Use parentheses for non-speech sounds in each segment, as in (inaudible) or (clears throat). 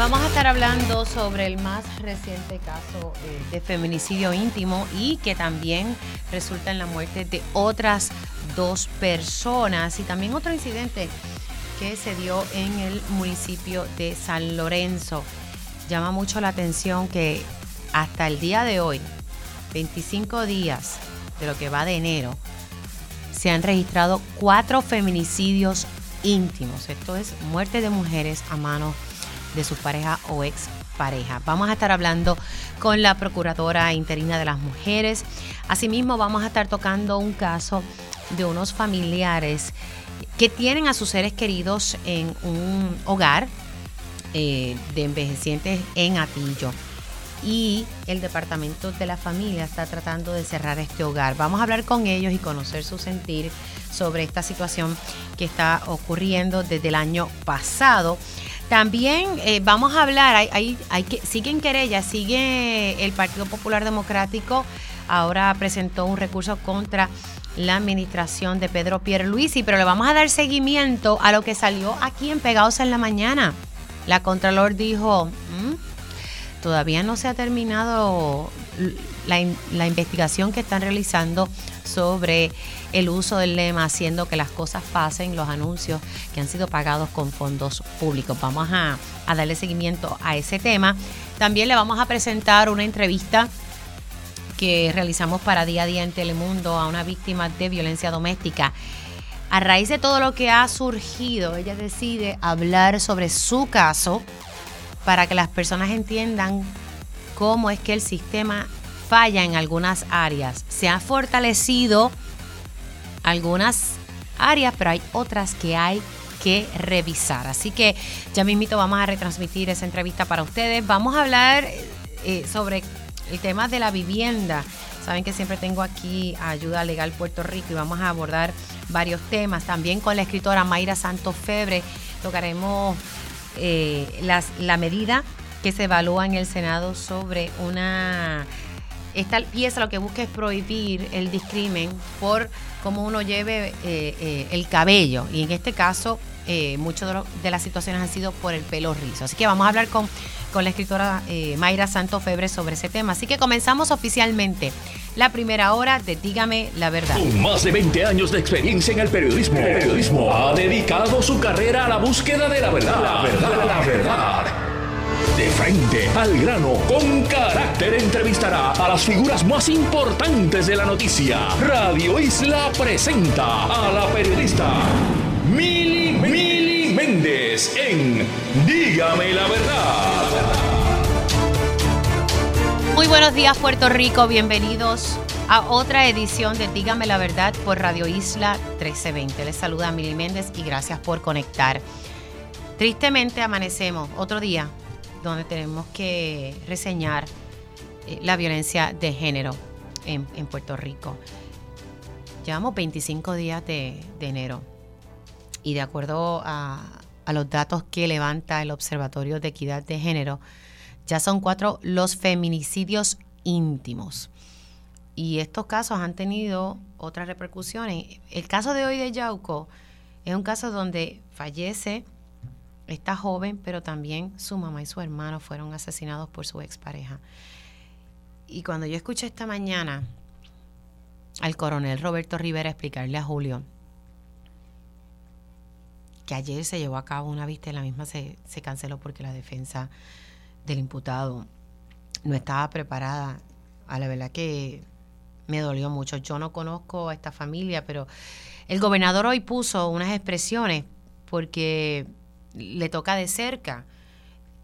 Vamos a estar hablando sobre el más reciente caso eh, de feminicidio íntimo y que también resulta en la muerte de otras dos personas y también otro incidente que se dio en el municipio de San Lorenzo. Llama mucho la atención que hasta el día de hoy, 25 días de lo que va de enero, se han registrado cuatro feminicidios íntimos. Esto es muerte de mujeres a manos de sus parejas o ex pareja. Vamos a estar hablando con la Procuradora Interina de las Mujeres. Asimismo, vamos a estar tocando un caso de unos familiares que tienen a sus seres queridos en un hogar eh, de envejecientes en Atillo. Y el departamento de la familia está tratando de cerrar este hogar. Vamos a hablar con ellos y conocer su sentir sobre esta situación que está ocurriendo desde el año pasado. También eh, vamos a hablar, hay, hay, que, sigue en querella, sigue el Partido Popular Democrático, ahora presentó un recurso contra la administración de Pedro Pierluisi, pero le vamos a dar seguimiento a lo que salió aquí en Pegados en la Mañana. La Contralor dijo, mm, todavía no se ha terminado la, la investigación que están realizando sobre el uso del lema haciendo que las cosas pasen, los anuncios que han sido pagados con fondos públicos. Vamos a, darle seguimiento a ese tema. También le vamos a presentar una entrevista que realizamos para Día a Día en Telemundo a una víctima de violencia doméstica. A raíz de todo lo que ha surgido, ella decide hablar sobre su caso para que las personas entiendan cómo es que el sistema falla en algunas áreas. Se ha fortalecido algunas áreas, pero hay otras que hay que revisar. Así que ya mismito vamos a retransmitir esa entrevista para ustedes. Vamos a hablar eh, sobre el tema de la vivienda. Saben que siempre tengo aquí Ayuda Legal Puerto Rico y vamos a abordar varios temas. También con la escritora Mayra Santos Febre tocaremos eh, la medida que se evalúa en el Senado sobre una esta pieza lo que busca es prohibir el discrimen por cómo uno lleve eh, eh, el cabello. Y en este caso, eh, muchas de, las situaciones han sido por el pelo rizo. Así que vamos a hablar con, con la escritora Mayra Santo Febre sobre ese tema. Así que comenzamos oficialmente la primera hora de Dígame la verdad. Con más de 20 años de experiencia en el periodismo, el periodismo ha dedicado su carrera a la búsqueda de la verdad. La verdad, la verdad de frente, al grano, con carácter entrevistará a las figuras más importantes de la noticia. Radio Isla presenta a la periodista Mili, Mili Méndez en Dígame la verdad. Muy buenos días Puerto Rico, bienvenidos a otra edición de Dígame la verdad por Radio Isla 1320. Les saluda Mili Méndez y gracias por conectar. Tristemente amanecemos otro día donde tenemos que reseñar eh, la violencia de género en, Puerto Rico. Llevamos 25 días de, enero y de acuerdo a, los datos que levanta el Observatorio de Equidad de Género, ya son cuatro los feminicidios íntimos. Y estos casos han tenido otras repercusiones. El caso de hoy de Yauco es un caso donde fallece esta joven, pero también su mamá y su hermano fueron asesinados por su expareja. Y cuando yo escuché esta mañana al coronel Roberto Rivera explicarle a Julio que ayer se llevó a cabo una vista y la misma se, se canceló porque la defensa del imputado no estaba preparada. A la verdad que me dolió mucho. Yo no conozco a esta familia, pero el gobernador hoy puso unas expresiones porque le toca de cerca.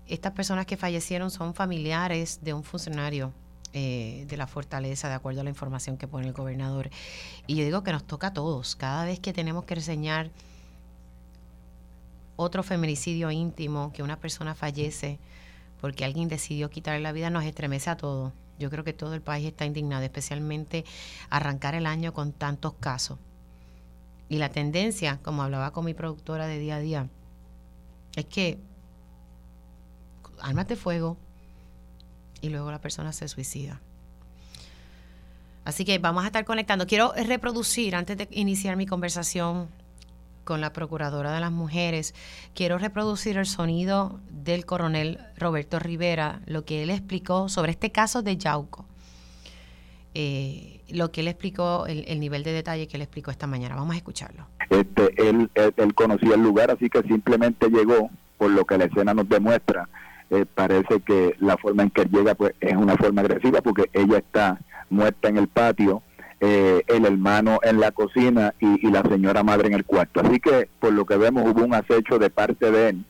Estas personas que fallecieron son familiares de un funcionario eh, de la fortaleza, de acuerdo a la información que pone el gobernador. Y yo digo que nos toca a todos. Cada vez que tenemos que reseñar otro feminicidio íntimo, que una persona fallece porque alguien decidió quitarle la vida, nos estremece a todos. Yo creo que todo el país está indignado, especialmente arrancar el año con tantos casos. Y la tendencia, como hablaba con mi productora de día a día, es que armas de fuego y luego la persona se suicida. Así que vamos a estar conectando. Quiero reproducir, antes de iniciar mi conversación, con la Procuradora de las Mujeres. Quiero reproducir el sonido del coronel Roberto Rivera, lo que él explicó sobre este caso de Yauco. Eh, lo que él explicó, el, nivel de detalle que él explicó esta mañana. Vamos a escucharlo. Este, él, él, conocía el lugar, así que simplemente llegó, por lo que la escena nos demuestra. Eh, parece que la forma en que él llega pues es una forma agresiva porque ella está muerta en el patio eh, el hermano en la cocina y, la señora madre en el cuarto. Así que por lo que vemos hubo un acecho de parte de él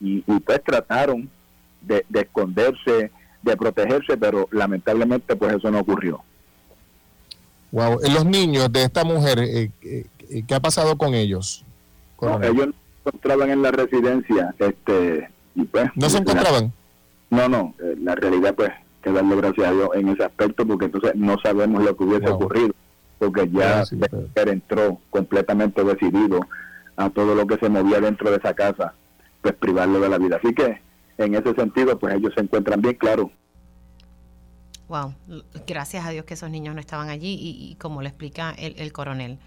y, pues trataron de, esconderse, de protegerse, pero lamentablemente pues eso no ocurrió. Wow, los niños de esta mujer, eh, eh, ¿qué ha pasado con ellos? ellos no se encontraban en la residencia, este, y pues, ¿No se encontraban? no, no, la realidad pues que darle gracias a Dios en ese aspecto, porque entonces no sabemos lo que hubiese ocurrido, porque ya él entró completamente decidido a todo lo que se movía dentro de esa casa, pues privarlo de la vida. Así que en ese sentido, pues ellos se encuentran bien claros. Wow, gracias a Dios que esos niños no estaban allí y, como le explica el, coronel,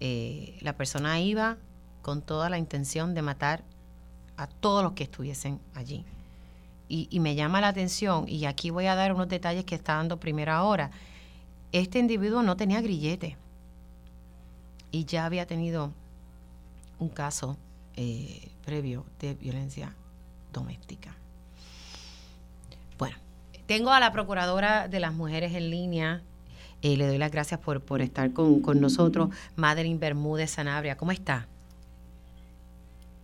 eh, la persona iba con toda la intención de matar a todos los que estuviesen allí y, me llama la atención, y aquí voy a dar unos detalles que está dando primera hora, este individuo no tenía grillete y ya había tenido un caso eh, previo de violencia doméstica. Tengo a la Procuradora de las Mujeres en línea. Eh, le doy las gracias por, por estar con, con nosotros. Madeline Bermúdez Sanabria, ¿cómo está?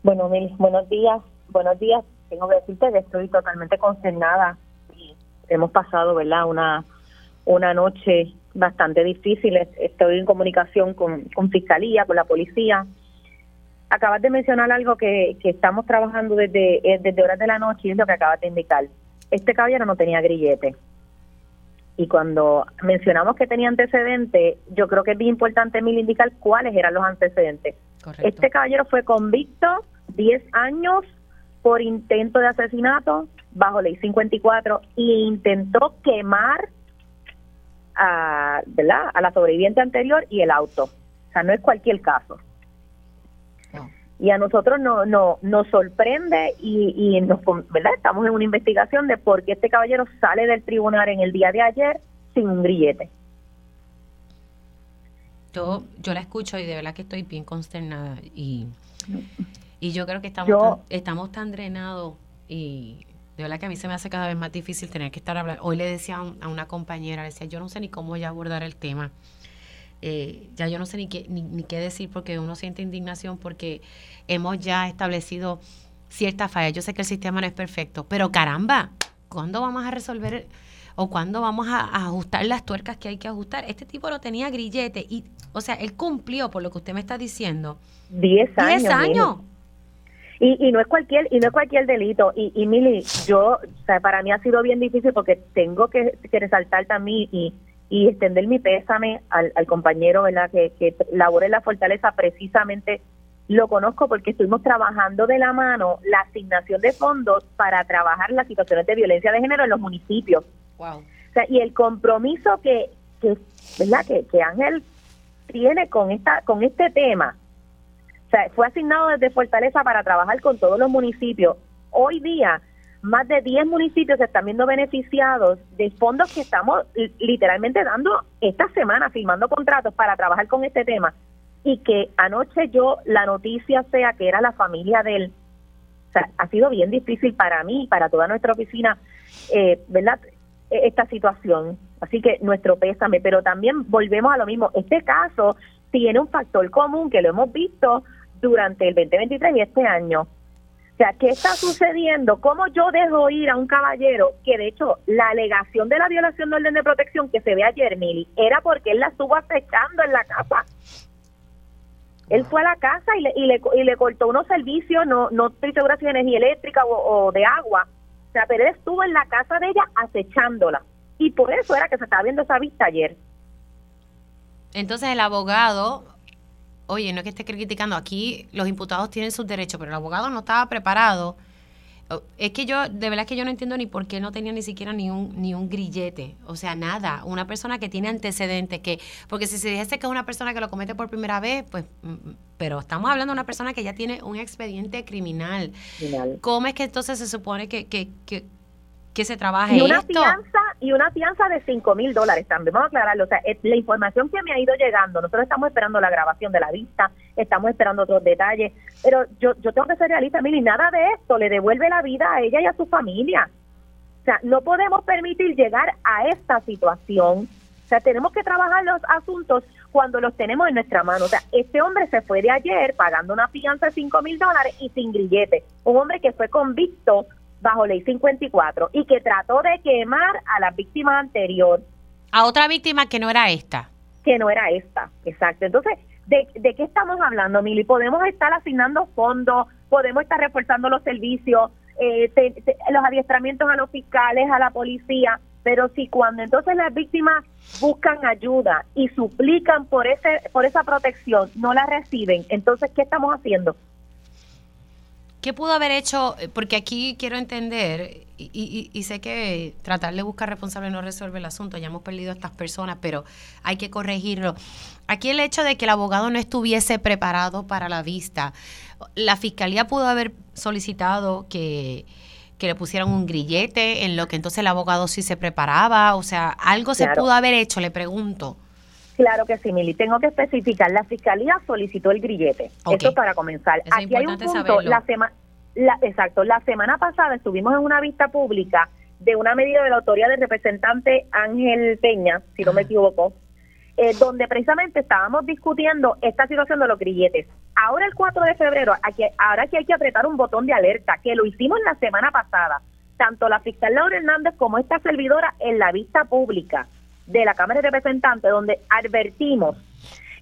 Bueno, buenos días. Buenos días tengo que decirte que estoy totalmente consternada y hemos pasado, ¿verdad? Una, una noche bastante difícil. Estoy en comunicación con, con Fiscalía, con la policía. Acabas de mencionar algo que, que estamos trabajando desde, eh, desde horas de la noche y es lo que acabas de indicar. Este caballero no tenía grillete. Y cuando mencionamos que tenía antecedentes, yo creo que es bien importante mil indicar cuáles eran los antecedentes. Este caballero fue convicto 10 años por intento de asesinato bajo ley 54 e intentó quemar a, ¿verdad? a la sobreviviente anterior y el auto. O sea, no es cualquier caso. Y a nosotros no, no, nos sorprende y, y nos, ¿verdad? estamos en una investigación de por qué este caballero sale del tribunal en el día de ayer sin un grillete. Yo, yo la escucho y de verdad que estoy bien consternada y y yo creo que estamos, tan, estamos tan drenados y de verdad que a mí se me hace cada vez más difícil tener que estar hablando. Hoy le decía a, una compañera, le decía, yo no sé ni cómo ya abordar el tema. Eh, ya yo no sé ni qué, ni, qué decir porque uno siente indignación porque hemos ya establecido ciertas fallas. Yo sé que el sistema no es perfecto, pero caramba, ¿cuándo vamos a resolver o cuándo vamos a, ajustar las tuercas que hay que ajustar? Este tipo no tenía grillete y, o sea, él cumplió por lo que usted me está diciendo. Diez años. Diez años. Y, y no es cualquier y no es cualquier delito. Y, y Mili, yo, o sea, para mí ha sido bien difícil porque tengo que, resaltar también y, y extender mi pésame al, al compañero ¿verdad? Que, que labora en la fortaleza precisamente lo conozco porque estuvimos trabajando de la mano la asignación de fondos para trabajar las situaciones de violencia de género en los municipios. Wow. O sea, y el compromiso que, que ¿verdad? Que, que Ángel tiene con esta con este tema o sea, fue asignado desde Fortaleza para trabajar con todos los municipios. Hoy día, más de 10 municipios se están viendo beneficiados de fondos que estamos literalmente dando esta semana, firmando contratos para trabajar con este tema. Y que anoche yo, la noticia sea que era la familia de él. O sea, ha sido bien difícil para mí para toda nuestra oficina, eh, ¿verdad? E-, esta situación. Así que nuestro pésame, pero también volvemos a lo mismo. Este caso tiene un factor común que lo hemos visto durante el 2023 y este año. O sea, ¿qué está sucediendo? ¿Cómo yo dejo ir a un caballero que, de hecho, la alegación de la violación de orden de protección que se ve ayer, Mili, era porque él la estuvo acechando en la casa? Él fue a la casa y le, y le, y le cortó unos servicios, no, no estoy segura si energía eléctrica o, de agua. O sea, pero él estuvo en la casa de ella acechándola. Y por eso era que se estaba viendo esa vista ayer. Entonces el abogado Oye, no es que esté criticando, aquí los imputados tienen sus derechos, pero el abogado no estaba preparado es que yo, de verdad que yo no entiendo ni por qué no tenía ni siquiera ni un, ni un grillete. O sea, nada. Una persona que tiene antecedentes, que, porque si se dijese que es una persona que lo comete por primera vez, pues, mm, mm, pero estamos hablando de una persona que ya tiene un expediente criminal. ¿Cómo es que entonces se supone que, que, que, que se trabaje y una esto? Fianza, y una fianza de 5 mil dólares también, vamos a aclararlo. O sea, la información que me ha ido llegando, nosotros estamos esperando la grabación de la vista, estamos esperando otros detalles, pero yo, yo tengo que ser realista, y nada de esto le devuelve la vida a ella y a su familia. O sea, no podemos permitir llegar a esta situación. O sea, tenemos que trabajar los asuntos cuando los tenemos en nuestra mano. O sea, este hombre se fue de ayer pagando una fianza de 5 mil dólares y sin grillete. Un hombre que fue convicto bajo ley 54 y que trató de quemar a la víctima anterior. A otra víctima que no era esta. Que no era esta, exacto. Entonces, ¿de, de qué estamos hablando, Mili? Podemos estar asignando fondos, podemos estar reforzando los servicios, eh, los adiestramientos a los fiscales, a la policía, pero si cuando entonces las víctimas buscan ayuda y suplican por ese por esa protección no la reciben, entonces ¿qué estamos haciendo? ¿Qué pudo haber hecho? Porque aquí quiero entender, y, sé que tratar de buscar responsable no resuelve el asunto, ya hemos perdido a estas personas, pero hay que corregirlo. Aquí el hecho de que el abogado no estuviese preparado para la vista, la fiscalía pudo haber solicitado que, le pusieran un grillete en lo que entonces el abogado sí se preparaba, o sea, algo se pudo haber hecho, le pregunto. Claro que sí, Mili. Tengo que especificar. La fiscalía solicitó el grillete. Esto para comenzar. Aquí hay un punto. La semana, exacto. La semana pasada estuvimos en una vista pública de una medida de la autoría del representante Ángel Peña, si no me equivoco, eh, donde precisamente estábamos discutiendo esta situación de los grilletes. Ahora el 4 de febrero, aquí, ahora que hay que apretar un botón de alerta, que lo hicimos la semana pasada, tanto la fiscal Laura Hernández como esta servidora en la vista pública de la Cámara de Representantes, donde advertimos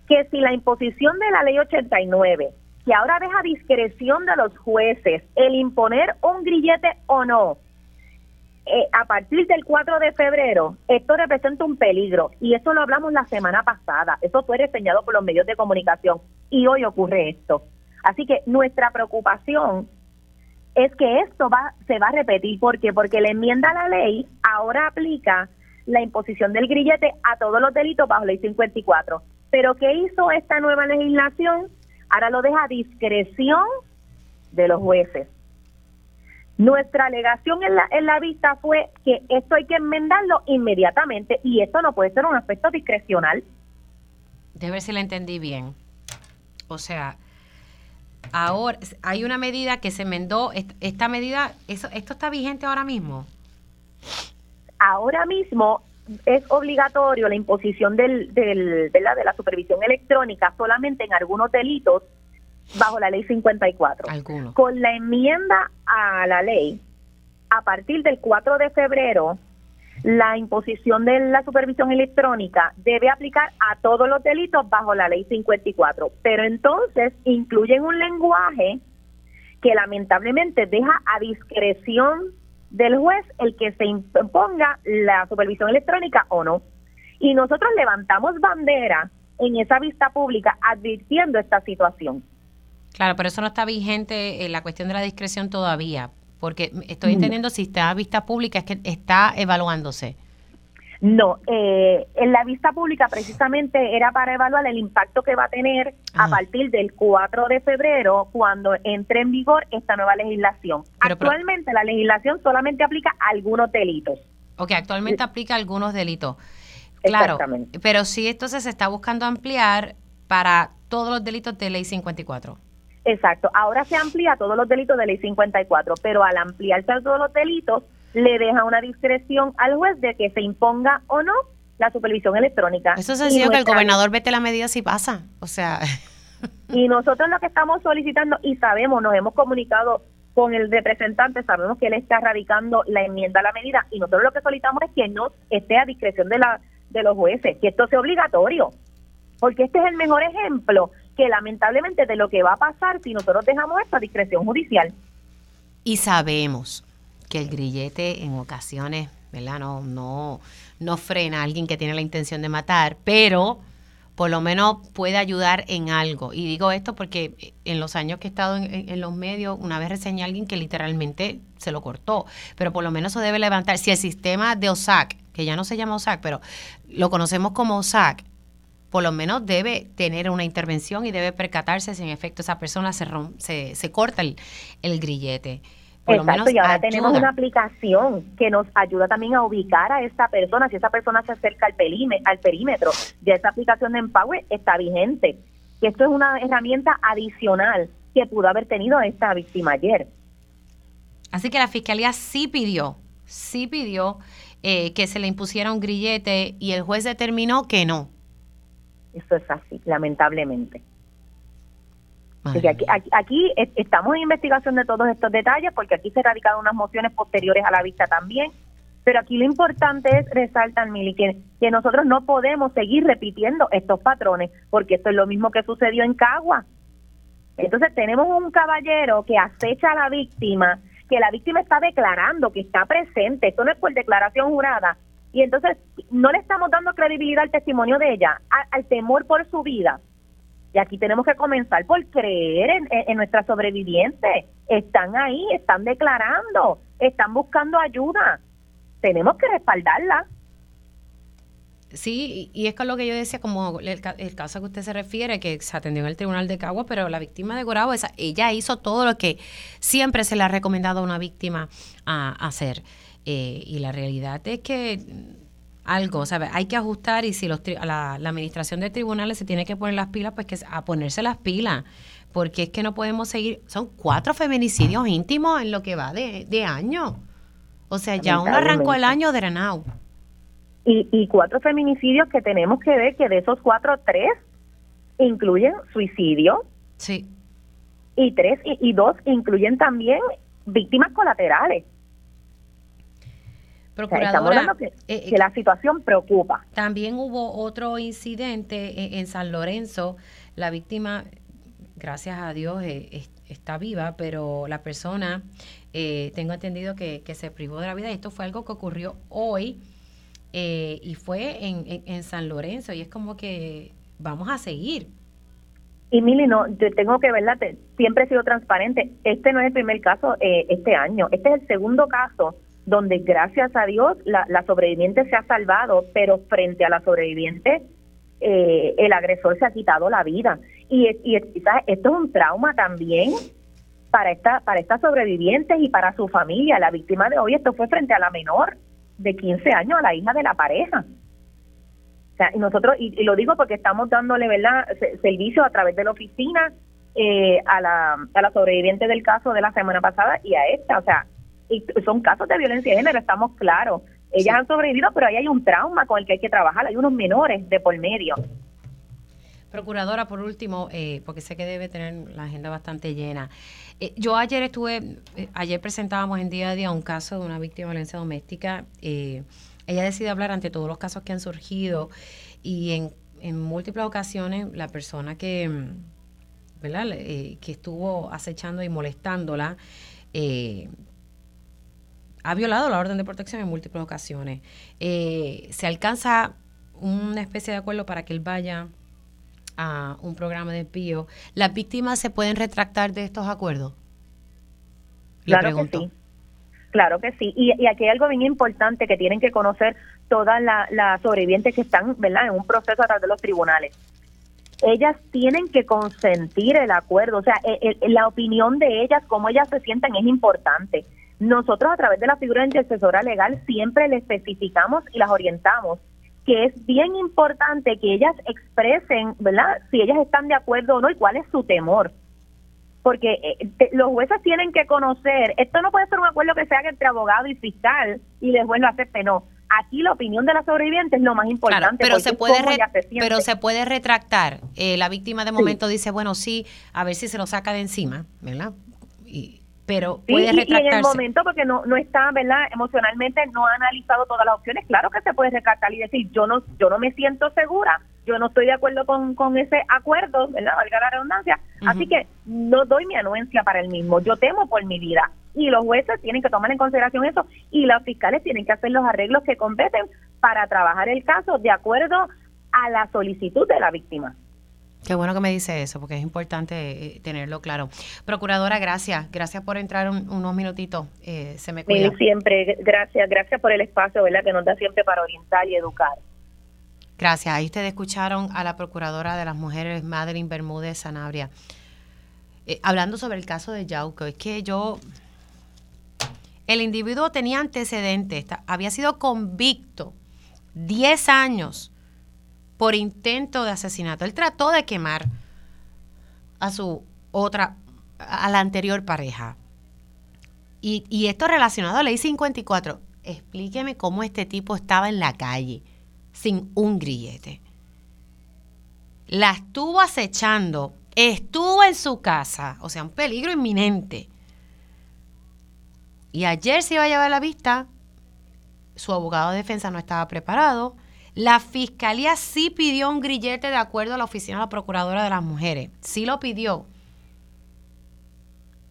que si la imposición de la ley 89, que ahora deja discreción de los jueces el imponer un grillete o no, eh, a partir del 4 de febrero, esto representa un peligro. Y eso lo hablamos la semana pasada. Eso fue reseñado por los medios de comunicación. Y hoy ocurre esto. Así que nuestra preocupación es que esto va, se va a repetir. ¿Por qué? Porque la enmienda a la ley ahora aplica la imposición del grillete a todos los delitos bajo ley 54. Pero ¿qué hizo esta nueva legislación? Ahora lo deja a discreción de los jueces. Nuestra alegación en la, en la vista fue que esto hay que enmendarlo inmediatamente y esto no puede ser un aspecto discrecional. De ver si la entendí bien. O sea, ahora hay una medida que se enmendó, esta medida, eso, ¿esto está vigente ahora mismo? Ahora mismo es obligatorio la imposición del, del, de, la, de la supervisión electrónica solamente en algunos delitos bajo la ley 54. Con la enmienda a la ley, a partir del 4 de febrero, la imposición de la supervisión electrónica debe aplicar a todos los delitos bajo la ley 54, pero entonces incluyen un lenguaje que lamentablemente deja a discreción del juez el que se imponga la supervisión electrónica o no. Y nosotros levantamos bandera en esa vista pública advirtiendo esta situación. Claro, pero eso no está vigente en la cuestión de la discreción todavía, porque estoy mm. entendiendo si está a vista pública es que está evaluándose. No, eh, en la vista pública precisamente era para evaluar el impacto que va a tener a partir del 4 de febrero cuando entre en vigor esta nueva legislación. actualmente la legislación solamente aplica a algunos delitos. Ok, actualmente aplica algunos delitos. Claro, pero sí entonces se está buscando ampliar para todos los delitos de ley 54. Exacto, ahora se amplía a todos los delitos de ley 54, pero al ampliarse a todos los delitos le deja una discreción al juez de que se imponga o no la supervisión electrónica. Eso es sencillo que el gobernador vete la medida si pasa, o sea. Y nosotros lo que estamos solicitando y sabemos, nos hemos comunicado con el representante, sabemos que él está radicando la enmienda a la medida y nosotros lo que solicitamos es que no esté a discreción de la de los jueces, que esto sea obligatorio, porque este es el mejor ejemplo que lamentablemente de lo que va a pasar si nosotros dejamos esto a discreción judicial. Y sabemos que el grillete en ocasiones, ¿verdad? No, no, no frena a alguien que tiene la intención de matar, pero por lo menos puede ayudar en algo. Y digo esto porque en los años que he estado en, los medios, una vez reseñé a alguien que literalmente se lo cortó, pero por lo menos eso debe levantar. Si el sistema de OSAC, que ya no se llama OSAC, pero lo conocemos como OSAC, por lo menos debe tener una intervención y debe percatarse si en efecto esa persona se, se, se corta el, el grillete. Exacto, y ahora tenemos una aplicación que nos ayuda también a ubicar a esa persona. Si esa persona se acerca al, al perímetro de esa aplicación de Empower, está vigente. Que esto es una herramienta adicional que pudo haber tenido esta víctima ayer. Así que la fiscalía sí pidió, sí pidió eh, que se le impusiera un grillete y el juez determinó que no. Eso es así, lamentablemente aquí, aquí, estamos en investigación de todos estos detalles porque aquí se radicaron unas mociones posteriores a la vista también. Pero aquí lo importante es, resaltar, Mili, que, que nosotros no podemos seguir repitiendo estos patrones porque esto es lo mismo que sucedió en Cagua. Entonces tenemos un caballero que acecha a la víctima, que la víctima está declarando que está presente, esto no es por declaración jurada, y entonces no le estamos dando credibilidad al testimonio de ella, al temor por su vida. Y aquí tenemos que comenzar por creer en, en, nuestras sobrevivientes. Están ahí, están declarando, están buscando ayuda. Tenemos que respaldarla. Sí, y es con lo que yo decía, como el, caso que usted se refiere, que se atendió en el Tribunal de Cagua, pero la víctima de Gorabo, esa, ella hizo todo lo que siempre se le ha recomendado a una víctima a, hacer. Eh, y la realidad es que algo, ¿sabes? Hay que ajustar y si los la, la, administración de tribunales se tiene que poner las pilas, pues que a ponerse las pilas, porque es que no podemos seguir, son cuatro feminicidios íntimos en lo que va de, de año. O sea, ya uno arrancó el año de Renau. Y, y cuatro feminicidios que tenemos que ver que de esos cuatro, tres incluyen suicidio. Sí. Y tres y, y dos incluyen también víctimas colaterales. Procuradora, que, eh, que, la situación preocupa. También hubo otro incidente en, San Lorenzo. La víctima, gracias a Dios, eh, está viva, pero la persona, eh, tengo entendido que, se privó de la vida. Esto fue algo que ocurrió hoy y fue en, en, San Lorenzo. Y es como que vamos a seguir. Y Mili, no, yo tengo que verla, siempre he sido transparente. Este no es el primer caso este año, este es el segundo caso donde gracias a Dios la, sobreviviente se ha salvado, pero frente a la sobreviviente eh, el agresor se ha quitado la vida. Y, y esto es un trauma también para esta para estas sobrevivientes y para su familia. La víctima de hoy, esto fue frente a la menor de 15 años, a la hija de la pareja. O sea, y nosotros, y, lo digo porque estamos dándole ¿verdad? servicio a través de la oficina eh, a, la, a la sobreviviente del caso de la semana pasada y a esta. O sea, y son casos de violencia de género, estamos claros. Ellas han sobrevivido, pero ahí hay un trauma con el que hay que trabajar, hay unos menores de por medio. Procuradora, por último, eh, porque sé que debe tener la agenda bastante llena. Eh, yo ayer estuve, eh, ayer presentábamos en día a día un caso de una víctima de violencia doméstica. ella decide hablar ante todos los casos que han surgido y en, en múltiples ocasiones la persona que, ¿verdad? que estuvo acechando y molestándola, ha violado la orden de protección en múltiples ocasiones. Eh, se alcanza una especie de acuerdo para que él vaya a un programa de espío. ¿Las víctimas se pueden retractar de estos acuerdos? claro que sí. Claro que sí. Y, aquí hay algo bien importante que tienen que conocer todas las sobrevivientes que están ¿verdad? en un proceso a través de los tribunales. Ellas tienen que consentir el acuerdo, o sea, la opinión de ellas, cómo ellas se sienten es importante nosotros a través de la figura de intercesora legal siempre le especificamos y las orientamos que es bien importante que ellas expresen, ¿verdad? Si ellas están de acuerdo o no y cuál es su temor. Porque eh, los jueces tienen que conocer, esto no puede ser un acuerdo que se haga entre abogado y fiscal y después lo acepte, no. Aquí la opinión de la sobreviviente es lo más importante. pero, se puede pero se puede retractar. Eh, la víctima de momento dice, bueno, sí, a ver si se lo saca de encima, ¿verdad? Y, pero puede sí, y, en el momento porque no no está verdad emocionalmente no ha analizado todas las opciones claro que se puede retractar y decir yo no yo no me siento segura yo no estoy de acuerdo con, con ese acuerdo verdad valga la redundancia. Así que no doy mi anuencia para el mismo yo temo por mi vida. Y los jueces tienen que tomar en consideración eso y los fiscales tienen que hacer los arreglos que competen para trabajar el caso de acuerdo a la solicitud de la víctima. Qué bueno que me dice eso, porque es importante eh, tenerlo claro. Procuradora, gracias. Gracias por entrar unos minutitos. Eh, se me cuida. siempre, gracias. Gracias por el espacio, ¿verdad? Que nos da siempre para orientar y educar. Gracias. Ahí ustedes escucharon a la Procuradora de las Mujeres, Madeline Bermúdez Sanabria, eh, hablando sobre el caso de Yauco. Es que yo... El individuo tenía antecedentes, había sido convicto 10 años por intento de asesinato. Él trató de quemar a su otra, a la anterior pareja. Y, esto relacionado a ley 54. Explíqueme cómo este tipo estaba en la calle sin un grillete. La estuvo acechando, estuvo en su casa, o sea, un peligro inminente. Y ayer se iba a llevar la vista, su abogado de defensa no estaba preparado, la fiscalía sí pidió un grillete de acuerdo a la oficina de la procuradora de las mujeres. Sí lo pidió.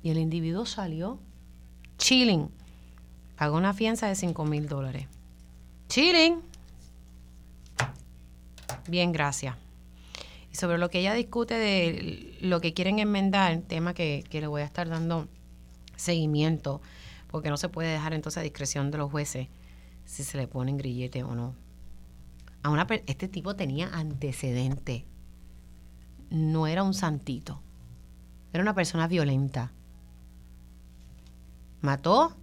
Y el individuo salió chilling. Pagó una fianza de 5 mil dólares. Chilling. Bien, gracias. Y sobre lo que ella discute de lo que quieren enmendar, tema que, que le voy a estar dando seguimiento, porque no se puede dejar entonces a discreción de los jueces si se le ponen grillete o no a una este tipo tenía antecedente. No era un santito. Era una persona violenta. Mató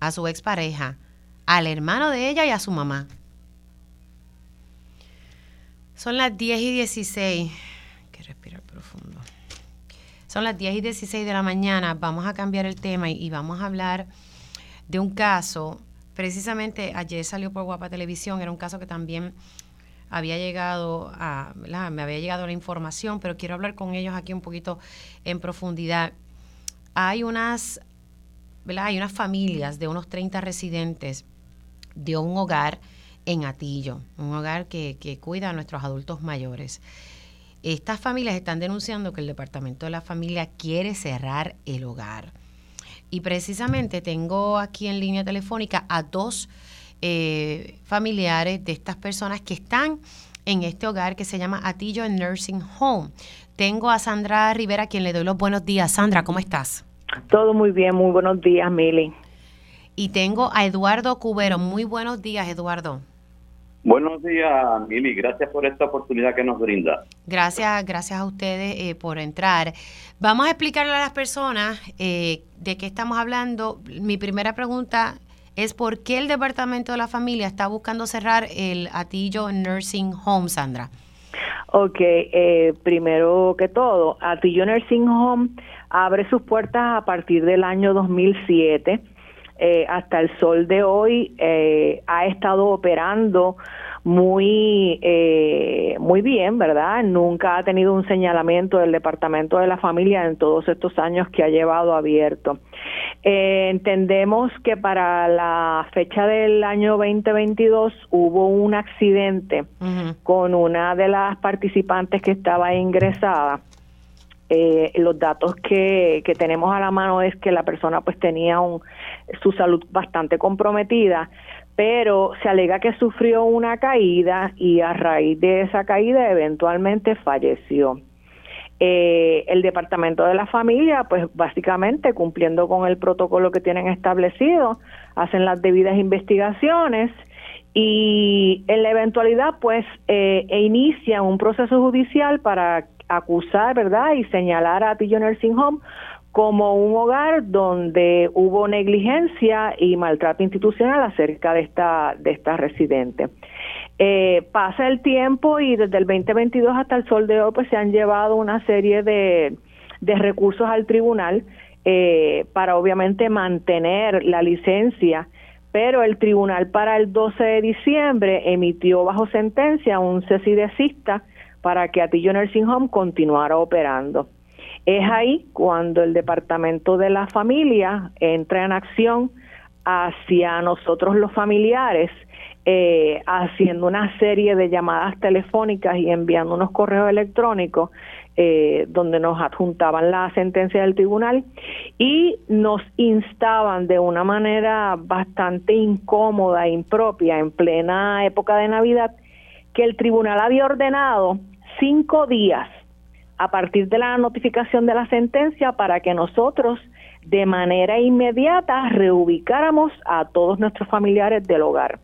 a su expareja, al hermano de ella y a su mamá. Son las 10 y 16. Hay que respirar profundo. Son las 10 y 16 de la mañana. Vamos a cambiar el tema y vamos a hablar de un caso Precisamente ayer salió por Guapa Televisión, era un caso que también había llegado a, me había llegado la información, pero quiero hablar con ellos aquí un poquito en profundidad. Hay unas. Hay unas familias de unos 30 residentes de un hogar en Atillo, un hogar que, que cuida a nuestros adultos mayores. Estas familias están denunciando que el Departamento de la Familia quiere cerrar el hogar y precisamente tengo aquí en línea telefónica a dos eh, familiares de estas personas que están en este hogar que se llama Atillo Nursing Home. Tengo a Sandra Rivera, a quien le doy los buenos días. Sandra, ¿cómo estás? Todo muy bien, muy buenos días, Mili. Y tengo a Eduardo Cubero. Muy buenos días, Eduardo. Buenos días, Mili. Gracias por esta oportunidad que nos brinda. Gracias, gracias a ustedes eh, por entrar. Vamos a explicarle a las personas eh, de qué estamos hablando. Mi primera pregunta es por qué el Departamento de la Familia está buscando cerrar el Atillo Nursing Home, Sandra. Ok, eh, primero que todo, Atillo Nursing Home abre sus puertas a partir del año 2007 eh, hasta el sol de hoy eh, ha estado operando muy eh, muy bien, ¿verdad? Nunca ha tenido un señalamiento del Departamento de la Familia en todos estos años que ha llevado abierto. entendemos que para la fecha del año 2022 hubo un accidente con una de las participantes que estaba ingresada eh, los datos que, tenemos a la mano es que la persona pues tenía un, su salud bastante comprometida, pero se alega que sufrió una caída y a raíz de esa caída eventualmente falleció. Eh, el departamento de la familia, pues básicamente cumpliendo con el protocolo que tienen establecido, hacen las debidas investigaciones y en la eventualidad, pues, eh, e inician un proceso judicial para acusar, ¿verdad? Y señalar a Tillo Nursing Home como un hogar donde hubo negligencia y maltrato institucional acerca de esta de esta residente. Eh, pasa el tiempo y desde el 2022 hasta el sol de hoy pues se han llevado una serie de, de recursos al tribunal eh, para obviamente mantener la licencia pero el tribunal para el 12 de diciembre emitió bajo sentencia un cesi para que Atillo Nursing Home continuara operando. Es ahí cuando el Departamento de la Familia entra en acción hacia nosotros los familiares, eh, haciendo una serie de llamadas telefónicas y enviando unos correos electrónicos eh, donde nos adjuntaban la sentencia del tribunal y nos instaban de una manera bastante incómoda, impropia, en plena época de Navidad, que el tribunal había ordenado cinco días a partir de la notificación de la sentencia para que nosotros de manera inmediata reubicáramos a todos nuestros familiares del hogar.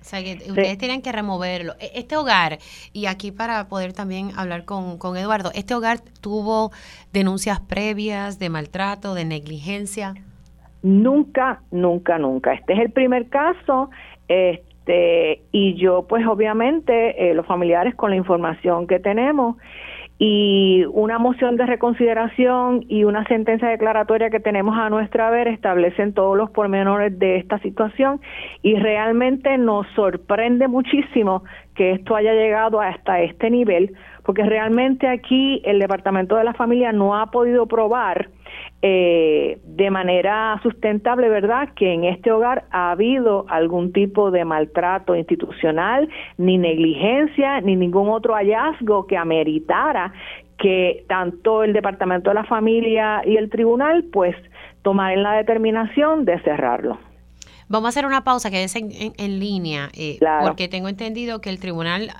O sea, que ustedes tienen que removerlo. E, este hogar, y aquí para poder también hablar con, con Eduardo, ¿este hogar tuvo denuncias previas de maltrato, de negligencia? Nunca, nunca, nunca. Este es el primer caso. Este, y yo, pues obviamente, eh, los familiares con la información que tenemos, y una moción de reconsideración y una sentencia declaratoria que tenemos a nuestra ver establecen todos los pormenores de esta situación y realmente nos sorprende muchísimo que esto haya llegado hasta este nivel porque realmente aquí el Departamento de la Familia no ha podido probar eh, de manera sustentable, ¿verdad?, que en este hogar ha habido algún tipo de maltrato institucional, ni negligencia, ni ningún otro hallazgo que ameritara que tanto el Departamento de la Familia y el tribunal, pues, tomaran la determinación de cerrarlo. Vamos a hacer una pausa, que en, en, línea, eh, porque tengo entendido que el tribunal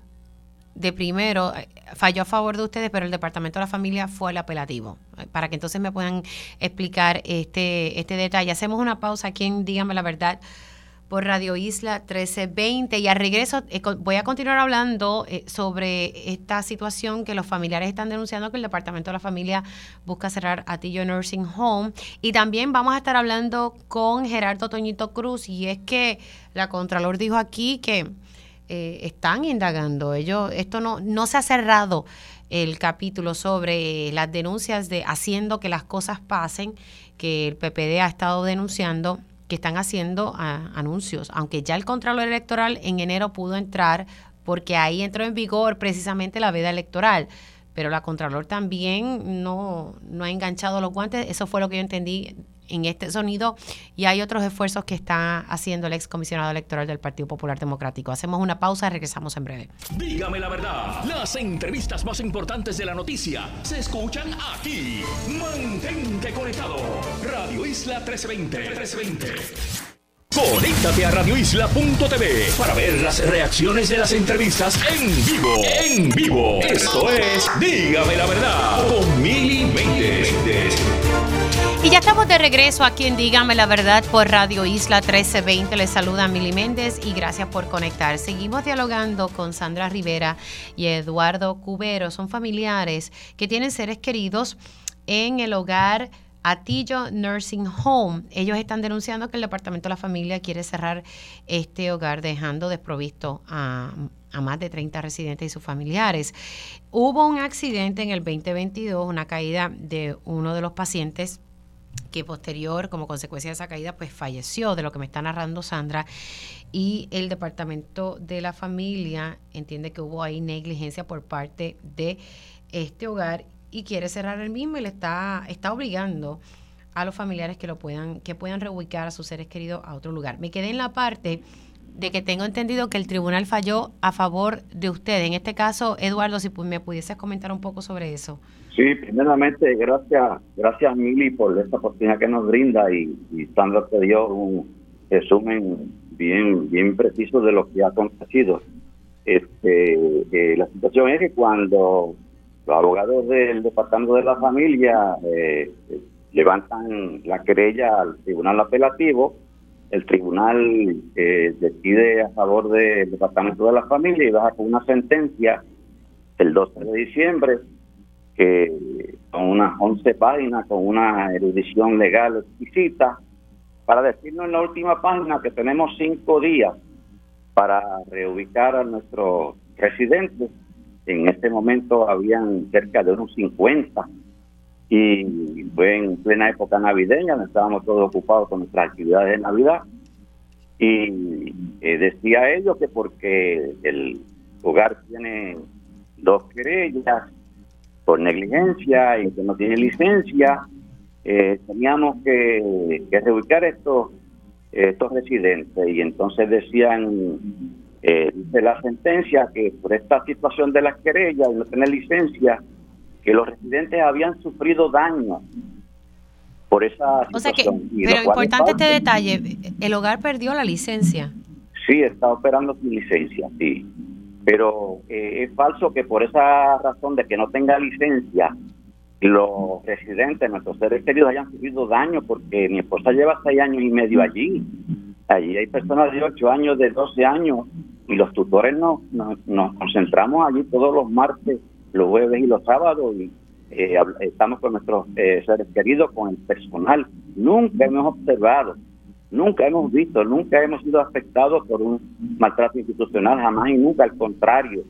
de primero eh, falló a favor de ustedes, pero el Departamento de la Familia fue el apelativo. Eh, para que entonces me puedan explicar este, este detalle. Hacemos una pausa aquí en Dígame la Verdad por Radio Isla 1320 y al regreso eh, voy a continuar hablando sobre esta situación que los familiares están denunciando que el Departamento de la Familia busca cerrar Atillo Nursing Home y también vamos a estar hablando con Gerardo Toñito Cruz y es que la Contralor dijo aquí que eh, están indagando. Ellos, esto no, no se ha cerrado el capítulo sobre las denuncias de haciendo que las cosas pasen, que el PPD ha estado denunciando que están haciendo ah, anuncios, aunque ya el Contralor Electoral en enero pudo entrar porque ahí entró en vigor precisamente la veda electoral pero la Contralor también no, no ha enganchado los guantes. Eso fue lo que yo entendí en este sonido y hay otros esfuerzos que está haciendo el ex comisionado electoral del Partido Popular Democrático. Hacemos una pausa y regresamos en breve. Dígame la verdad, las entrevistas más importantes de la noticia se escuchan aquí. Mantente conectado. Radio Isla 1320. 1320. Conéctate a radioisla.tv para ver las reacciones de las entrevistas en vivo. En vivo. Esto es Dígame la verdad con Mili Y ya estamos de regreso aquí en Dígame la verdad por Radio Isla 1320. Les saluda Mili Méndez y gracias por conectar. Seguimos dialogando con Sandra Rivera y Eduardo Cubero. Son familiares que tienen seres queridos en el hogar Atillo Nursing Home. Ellos están denunciando que el Departamento de la Familia quiere cerrar este hogar dejando desprovisto a, más de 30 residentes y sus familiares. Hubo un accidente en el 2022, una caída de uno de los pacientes que posterior, como consecuencia de esa caída, pues falleció, de lo que me está narrando Sandra. Y el Departamento de la Familia entiende que hubo ahí negligencia por parte de este hogar y quiere cerrar el mismo y le está, está obligando a los familiares que lo puedan, que puedan reubicar a sus seres queridos a otro lugar. Me quedé en la parte de que tengo entendido que el tribunal falló a favor de usted. En este caso, Eduardo, si me pudieses comentar un poco sobre eso. Sí, primeramente, gracias, gracias Mili por esta oportunidad que nos brinda y, y Sandra te dio un resumen bien, bien preciso de lo que ha acontecido. Este, eh, la situación es que cuando los abogados del Departamento de la Familia eh, levantan la querella al Tribunal Apelativo, el tribunal eh, decide a favor del Departamento de la Familia y baja con una sentencia el 12 de diciembre que con unas 11 páginas, con una erudición legal exquisita, para decirnos en la última página que tenemos cinco días para reubicar a nuestros residentes. En este momento habían cerca de unos 50 y fue en plena época navideña, estábamos todos ocupados con nuestras actividades de Navidad. Y eh, decía ellos que porque el hogar tiene dos querellas por negligencia y que no tiene licencia, eh, teníamos que, que reubicar estos estos residentes. Y entonces decían eh, la sentencia que por esta situación de las querellas y no tener licencia, que los residentes habían sufrido daño por esa situación. pero importante este detalle, el hogar perdió la licencia. Sí, está operando sin licencia, sí. Pero eh, es falso que por esa razón de que no tenga licencia, los residentes, nuestros seres queridos, hayan sufrido daño porque mi esposa lleva seis años y medio allí. Allí hay personas de ocho años, de 12 años, y los tutores nos, nos, concentramos allí todos los martes, los jueves y los sábados, y eh, estamos con nuestros eh, seres queridos, con el personal. Nunca hemos observado, nunca hemos visto, nunca hemos sido afectados por un maltrato institucional, jamás y nunca, al contrario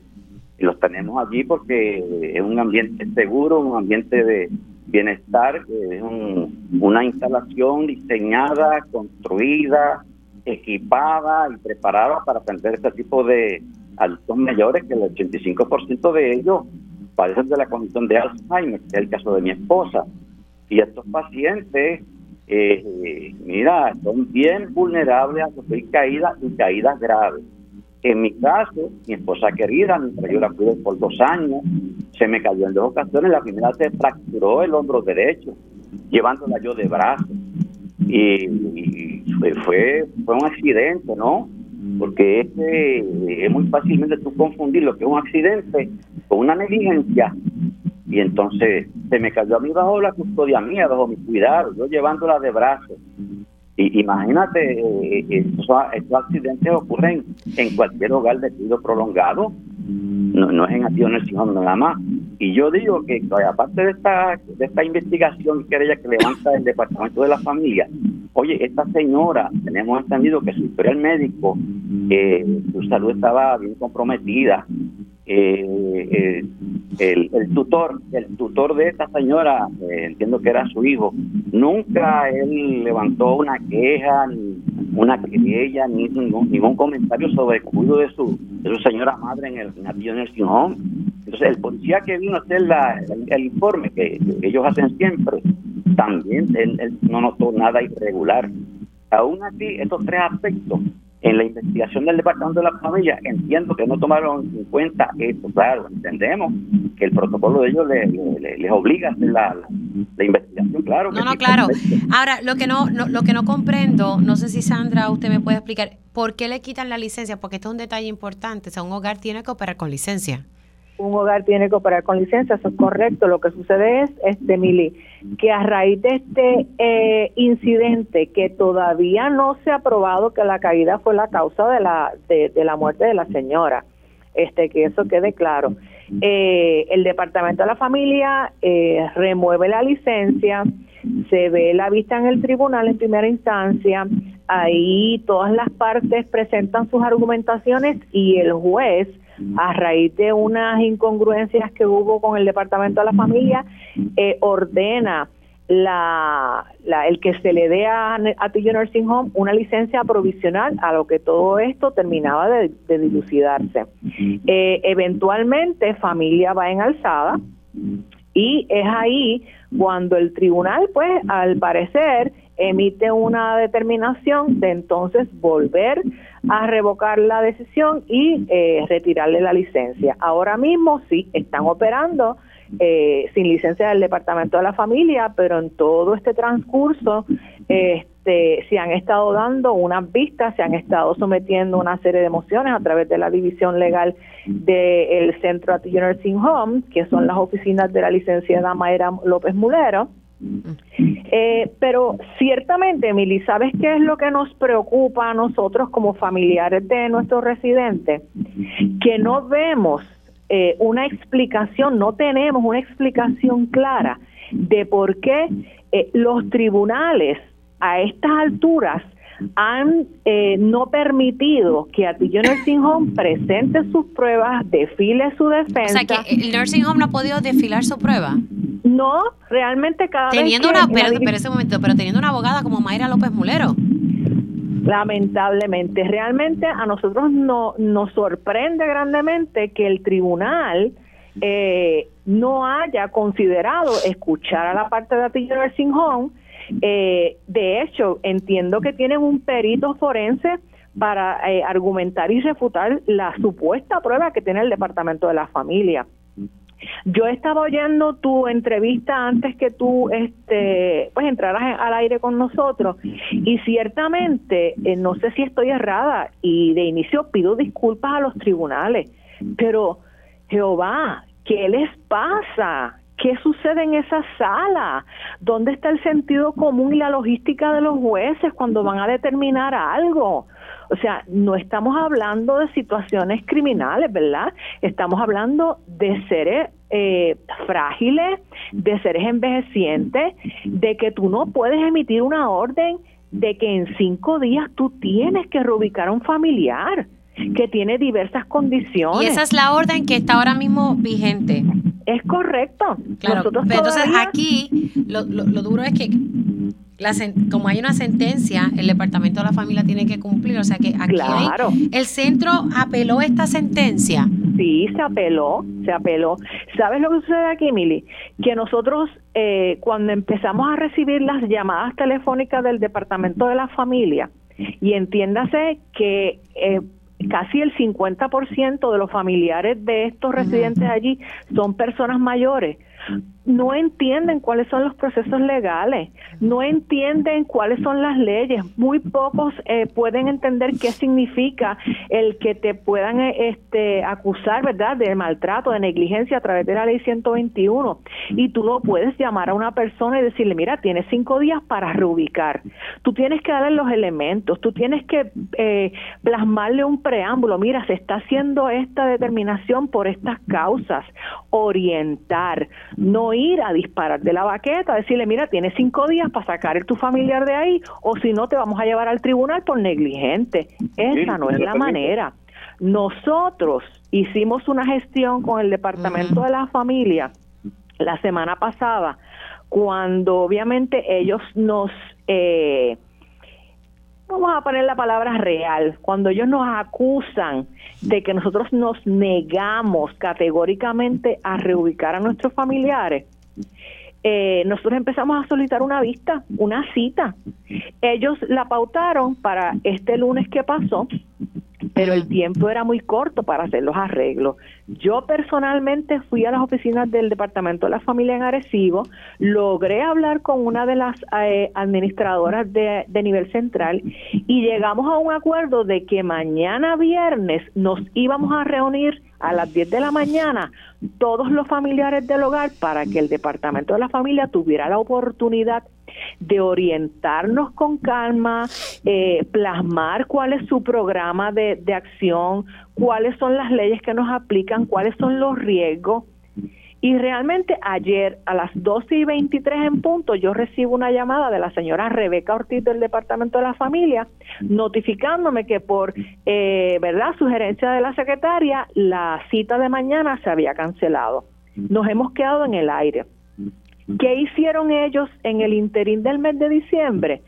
los tenemos allí porque es un ambiente seguro, un ambiente de bienestar, es una instalación diseñada, construida, equipada y preparada para atender este tipo de adultos mayores, que el 85% de ellos padecen de la condición de Alzheimer, que es el caso de mi esposa. Y estos pacientes, eh, mira, son bien vulnerables a sufrir caídas y caídas graves. En mi caso, mi esposa querida, mientras yo la cuidé por dos años, se me cayó en dos ocasiones. La primera se fracturó el hombro derecho, llevándola yo de brazo. Y, fue, fue un accidente, ¿no? Porque este, es muy fácilmente tú confundir lo que es un accidente con una negligencia. Y entonces se me cayó a mí bajo la custodia mía, bajo mi cuidado, yo llevándola de brazo. Y, imagínate, eh, estos, accidentes ocurren en cualquier hogar de cuidado prolongado, no, no es en acción el nada más. Y yo digo que aparte de esta, de esta investigación que ella que levanta el Departamento de la Familia, oye, esta señora, tenemos entendido que su historial médico, eh, su salud estaba bien comprometida, eh, el, tutor, el tutor de esta señora, entiendo que era su hijo, nunca él levantó una queja, ni una querella, ni ningún, ningún comentario sobre el cuidado de su, de su señora madre en el en el. Entonces, el policía que vino a hacer la, el, informe que, ellos hacen siempre, también él no notó nada irregular. Aún así, estos tres aspectos en la investigación del Departamento de la Familia entiendo que no tomaron en cuenta esto. Claro, entendemos que el protocolo de ellos les, obliga a hacer la, investigación, claro. No, no, claro. Ahora, lo que no, lo que no comprendo, no sé si Sandra, usted me puede explicar, ¿por qué le quitan la licencia? Porque esto es un detalle importante. O sea, un hogar tiene que operar con licencia un hogar tiene que operar con licencia, eso es correcto. Lo que sucede es, este Mili, que a raíz de este eh, incidente que todavía no se ha probado que la caída fue la causa de la de, la muerte de la señora, este que eso quede claro. Eh, el departamento de la familia eh, remueve la licencia, se ve la vista en el tribunal en primera instancia, ahí todas las partes presentan sus argumentaciones y el juez a raíz de unas incongruencias que hubo con el Departamento de la Familia, eh, ordena la, el que se le dé a, a Nursing Home una licencia provisional a lo que todo esto terminaba de, dilucidarse. Eh, eventualmente familia va en alzada y es ahí cuando el tribunal, pues al parecer, emite una determinación de entonces volver a revocar la decisión y eh, retirarle la licencia. Ahora mismo sí, están operando eh, sin licencia del Departamento de la Familia, pero en todo este transcurso este, se han estado dando unas vistas, se han estado sometiendo una serie de mociones a través de la división legal del Centro Attillo Nursing Home, que son las oficinas de la licenciada Mayra López Mulero, eh, pero ciertamente, Emily, ¿sabes qué es lo que nos preocupa a nosotros como familiares de nuestros residentes? Que no vemos eh, una explicación, no tenemos una explicación clara de por qué eh, los tribunales a estas alturas han eh, no permitido que Atillo Nursing Home presente sus pruebas, desfile su defensa. O sea, que el Nursing Home no ha podido desfilar su prueba. No, realmente cada teniendo vez que... Una, pero, ese momento, pero teniendo una abogada como Mayra López Mulero. Lamentablemente, realmente a nosotros no, nos sorprende grandemente que el tribunal eh, no haya considerado escuchar a la parte de Atillo Nursing Home eh, de hecho, entiendo que tienen un perito forense para eh, argumentar y refutar la supuesta prueba que tiene el Departamento de la Familia. Yo estaba oyendo tu entrevista antes que tú este, pues entraras al aire con nosotros y ciertamente, eh, no sé si estoy errada y de inicio pido disculpas a los tribunales Pero, Jehová, ¿qué les pasa? ¿Qué sucede en esa sala? ¿Dónde está el sentido común y la logística de los jueces cuando van a determinar algo? O sea, no estamos hablando de situaciones criminales, ¿verdad? Estamos hablando de seres eh, frágiles, de seres envejecientes, de que tú no puedes emitir una orden de que en cinco días tú tienes que reubicar a un familiar que tiene diversas condiciones. Y esa es la orden que está ahora mismo vigente. Es correcto. Claro, pero entonces aquí lo, lo, duro es que como hay una sentencia, el Departamento de la Familia tiene que cumplir. O sea que aquí el centro apeló esta sentencia. Sí, se apeló, se apeló. ¿Sabes lo que sucede aquí, Mili? Que nosotros, eh, cuando empezamos a recibir las llamadas telefónicas del Departamento de la Familia, y entiéndase que eh, casi el 50% de los familiares de estos residentes allí son personas mayores no entienden cuáles son los procesos legales, no entienden cuáles son las leyes, muy pocos eh, pueden entender qué significa el que te puedan eh, este, acusar, ¿verdad?, de maltrato, de negligencia a través de la ley 121. Y tú no puedes llamar a una persona y decirle, mira, tienes cinco días para reubicar. Tú tienes que darle los elementos, tú tienes que eh, plasmarle un preámbulo, mira, se está haciendo esta determinación por estas causas, orientar, no ir a disparar de la baqueta, decirle, mira, tienes cinco días para sacar a tu familiar de ahí, o si no, te vamos a llevar al tribunal por negligente. Esa no es la manera. Nosotros hicimos una gestión con el Departamento de la Familia la semana pasada, cuando obviamente ellos nos... Eh, vamos a poner la palabra real, cuando ellos nos acusan de que nosotros nos negamos categóricamente a reubicar a nuestros familiares, eh, nosotros empezamos a solicitar una vista, una cita. Ellos la pautaron para este lunes que pasó pero el tiempo era muy corto para hacer los arreglos. Yo personalmente fui a las oficinas del Departamento de la Familia en Arecibo, logré hablar con una de las eh, administradoras de, de nivel central y llegamos a un acuerdo de que mañana viernes nos íbamos a reunir a las 10 de la mañana todos los familiares del hogar para que el Departamento de la Familia tuviera la oportunidad de orientarnos con calma, eh, plasmar cuál es su programa de, de acción, cuáles son las leyes que nos aplican, cuáles son los riesgos. Y realmente ayer a las 12 y 23 en punto yo recibo una llamada de la señora Rebeca Ortiz del Departamento de la Familia notificándome que por eh, verdad sugerencia de la secretaria la cita de mañana se había cancelado. Nos hemos quedado en el aire. ¿Qué hicieron ellos en el interín del mes de diciembre?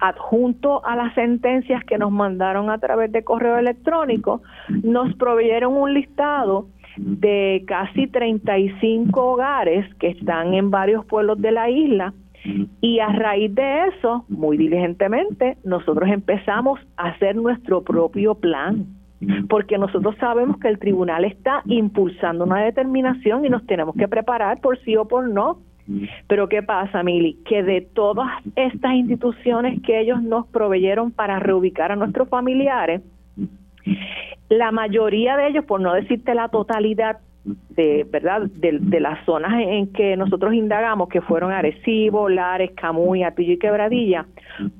Adjunto a las sentencias que nos mandaron a través de correo electrónico, nos proveyeron un listado de casi 35 hogares que están en varios pueblos de la isla y a raíz de eso, muy diligentemente, nosotros empezamos a hacer nuestro propio plan porque nosotros sabemos que el tribunal está impulsando una determinación y nos tenemos que preparar por sí o por no. Pero ¿qué pasa, Mili? Que de todas estas instituciones que ellos nos proveyeron para reubicar a nuestros familiares, la mayoría de ellos, por no decirte la totalidad, de verdad de, las zonas en que nosotros indagamos que fueron Arecibo, Lares, Camuy, Atillo y Quebradilla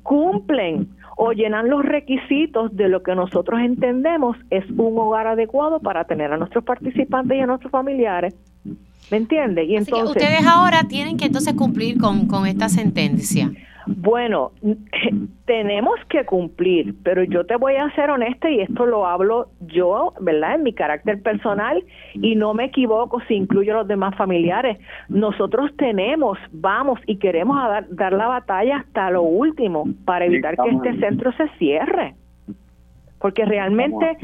cumplen o llenan los requisitos de lo que nosotros entendemos es un hogar adecuado para tener a nuestros participantes y a nuestros familiares ¿Me entiende? Y entonces, ustedes ahora tienen que entonces cumplir con, con esta sentencia. Bueno, (laughs) tenemos que cumplir, pero yo te voy a ser honesta y esto lo hablo yo, ¿verdad? En mi carácter personal y no me equivoco si incluyo a los demás familiares. Nosotros tenemos, vamos y queremos dar, dar la batalla hasta lo último para evitar que este centro se cierre porque realmente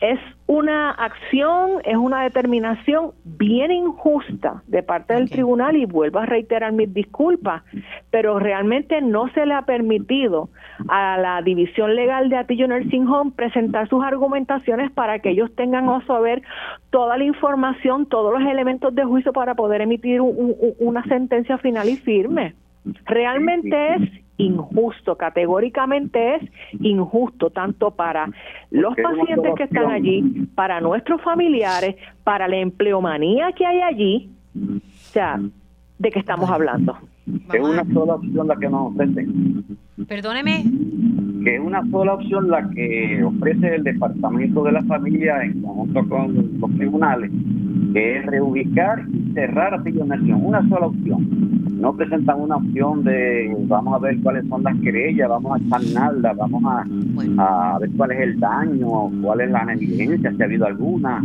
es una acción, es una determinación bien injusta de parte del tribunal y vuelvo a reiterar mis disculpas, pero realmente no se le ha permitido a la División Legal de Atillo Nursing Home presentar sus argumentaciones para que ellos tengan a saber toda la información, todos los elementos de juicio para poder emitir una sentencia final y firme. Realmente es injusto, categóricamente es injusto, tanto para los pacientes que están allí, para nuestros familiares, para la empleomanía que hay allí. O sea, ¿de qué estamos hablando? Es una sola opción la que nos ofrecen. Perdóneme. Que es una sola opción la que ofrece el Departamento de la Familia en conjunto con los tribunales, que es reubicar y cerrar a Nación. Una sola opción. No presentan una opción de vamos a ver cuáles son las querellas, vamos a examinarla, vamos a, a ver cuál es el daño, cuál es la negligencia, si ha habido alguna.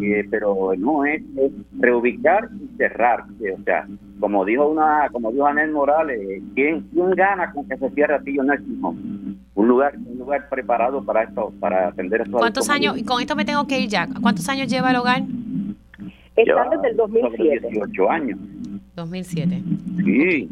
Eh, pero no es, reubicar y cerrar. O sea, como dijo una como dijo Anel Morales, ¿quién, ¿quién gana con que se cierre Atillo Nursing Home? Un lugar, un lugar preparado para esto, para atender esto. ¿Cuántos años, y con esto me tengo que ir ya, ¿cuántos años lleva el hogar? Está desde el 2007. 18 años. 2007. Sí.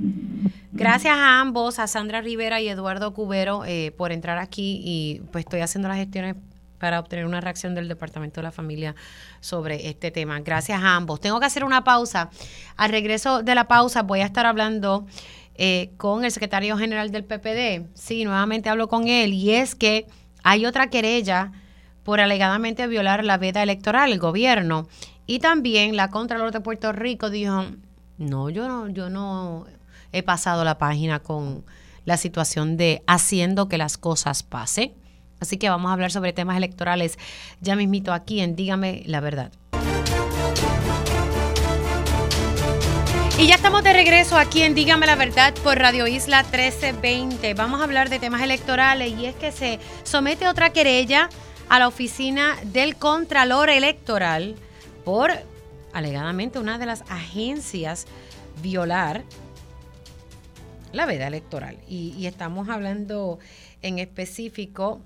Gracias a ambos, a Sandra Rivera y Eduardo Cubero, eh, por entrar aquí y pues estoy haciendo las gestiones para obtener una reacción del Departamento de la Familia sobre este tema. Gracias a ambos. Tengo que hacer una pausa. Al regreso de la pausa voy a estar hablando eh, con el secretario general del PPD. Sí, nuevamente hablo con él y es que hay otra querella por alegadamente violar la veda electoral, el gobierno. Y también la Contralor de Puerto Rico dijo, no, yo no, yo no he pasado la página con la situación de haciendo que las cosas pasen. Así que vamos a hablar sobre temas electorales ya mismito aquí en Dígame la verdad. Y ya estamos de regreso aquí en Dígame la Verdad por Radio Isla 1320. Vamos a hablar de temas electorales y es que se somete otra querella a la oficina del Contralor Electoral por alegadamente una de las agencias violar la veda electoral. Y, estamos hablando en específico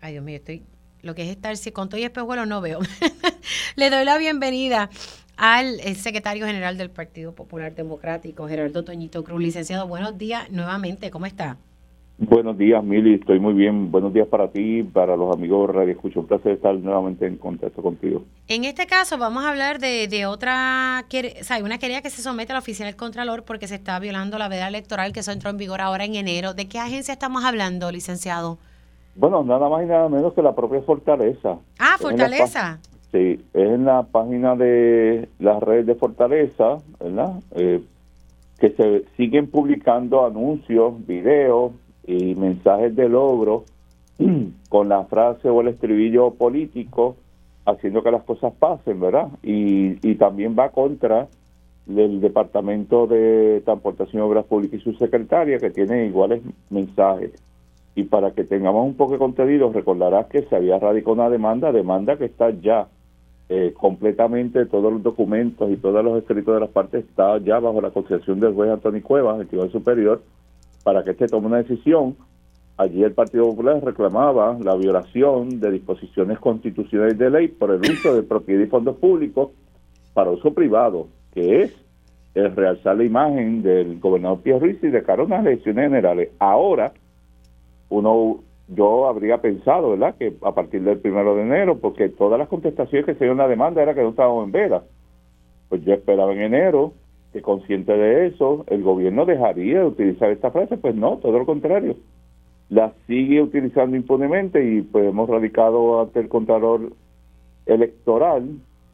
Ay, Dios mío, estoy. Lo que es estar, si con todo y espejuelo no veo. (laughs) Le doy la bienvenida al eh, secretario general del Partido Popular Democrático, Gerardo Toñito Cruz. Licenciado, buenos días nuevamente, ¿cómo está? Buenos días, Mili, estoy muy bien. Buenos días para ti, para los amigos Radio Escucho. Un placer estar nuevamente en contacto contigo. En este caso vamos a hablar de, de otra, o sea, una querella que se somete a la oficina del Contralor porque se está violando la veda electoral que eso entró en vigor ahora en enero. ¿De qué agencia estamos hablando, licenciado? Bueno, nada más y nada menos que la propia Fortaleza. Ah, Fortaleza. Sí, es en la página de las redes de Fortaleza, ¿verdad? Eh, que se siguen publicando anuncios, videos y mensajes de logro (clears throat) con la frase o el estribillo político haciendo que las cosas pasen, ¿verdad? Y, y también va contra del Departamento de Transportación y Obras Públicas y su secretaria, que tiene iguales mensajes. Y para que tengamos un poco de contenido, recordarás que se había radicado una demanda, demanda que está ya eh, completamente, todos los documentos y todos los escritos de las partes está ya bajo la concesión del juez Antonio Cuevas, el Tribunal Superior, para que se tome una decisión. Allí el Partido Popular reclamaba la violación de disposiciones constitucionales de ley por el uso de propiedad y fondos públicos para uso privado, que es el realzar la imagen del gobernador y de cara a unas elecciones generales. Ahora, uno yo habría pensado, ¿verdad?, que a partir del primero de enero, porque todas las contestaciones que se dio en la demanda era que no estábamos en veda. Pues yo esperaba en enero que consciente de eso, el gobierno dejaría de utilizar esta frase, pues no, todo lo contrario. La sigue utilizando impunemente y pues hemos radicado ante el Contralor Electoral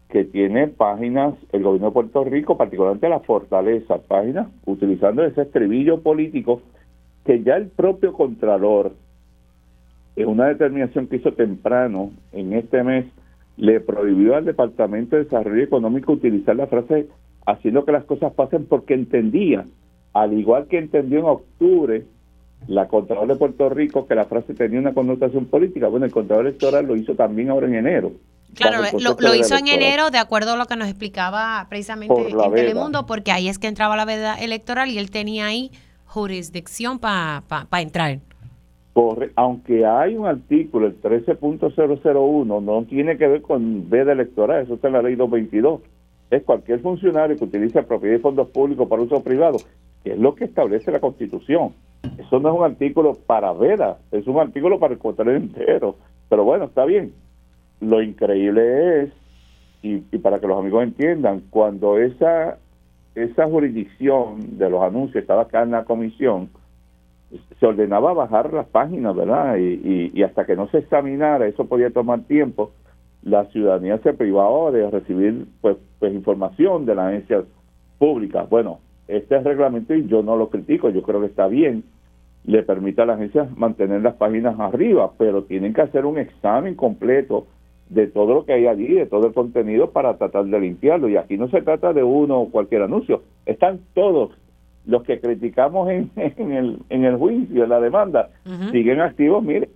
que tiene páginas, el gobierno de Puerto Rico, particularmente la Fortaleza, páginas utilizando ese estribillo político que ya el propio Contralor, en una determinación que hizo temprano en este mes, le prohibió al Departamento de Desarrollo Económico utilizar la frase haciendo que las cosas pasen porque entendía, al igual que entendió en octubre la Contralor de Puerto Rico que la frase tenía una connotación política. Bueno, el Contralor Electoral lo hizo también ahora en enero. Claro, lo, hizo en enero de acuerdo a lo que nos explicaba precisamente en Telemundo, porque ahí es que entraba la veda electoral y él tenía ahí jurisdicción para entrar. Corre, aunque hay un artículo, el 13.001, no tiene que ver con veda electoral, eso está en la ley 222. Es cualquier funcionario que utilice propiedad de fondos públicos para uso privado, que es lo que establece la Constitución. Eso no es un artículo para veda, es un artículo para el contrario entero. Pero bueno, está bien. Lo increíble es, y para que los amigos entiendan, cuando esa esa jurisdicción de los anuncios estaba acá en la comisión, se ordenaba bajar las páginas, ¿verdad? Y, y, hasta que no se examinara, eso podía tomar tiempo, la ciudadanía se privaba de recibir pues, pues información de las agencias públicas. Bueno, este reglamento, y yo no lo critico, yo creo que está bien, le permite a la agencia mantener las páginas arriba, pero tienen que hacer un examen completo de todo lo que hay allí, de todo el contenido para tratar de limpiarlo. Y aquí no se trata de uno o cualquier anuncio, están todos los que criticamos en, (laughs) en, el, en el juicio, en la demanda, siguen activos, mire,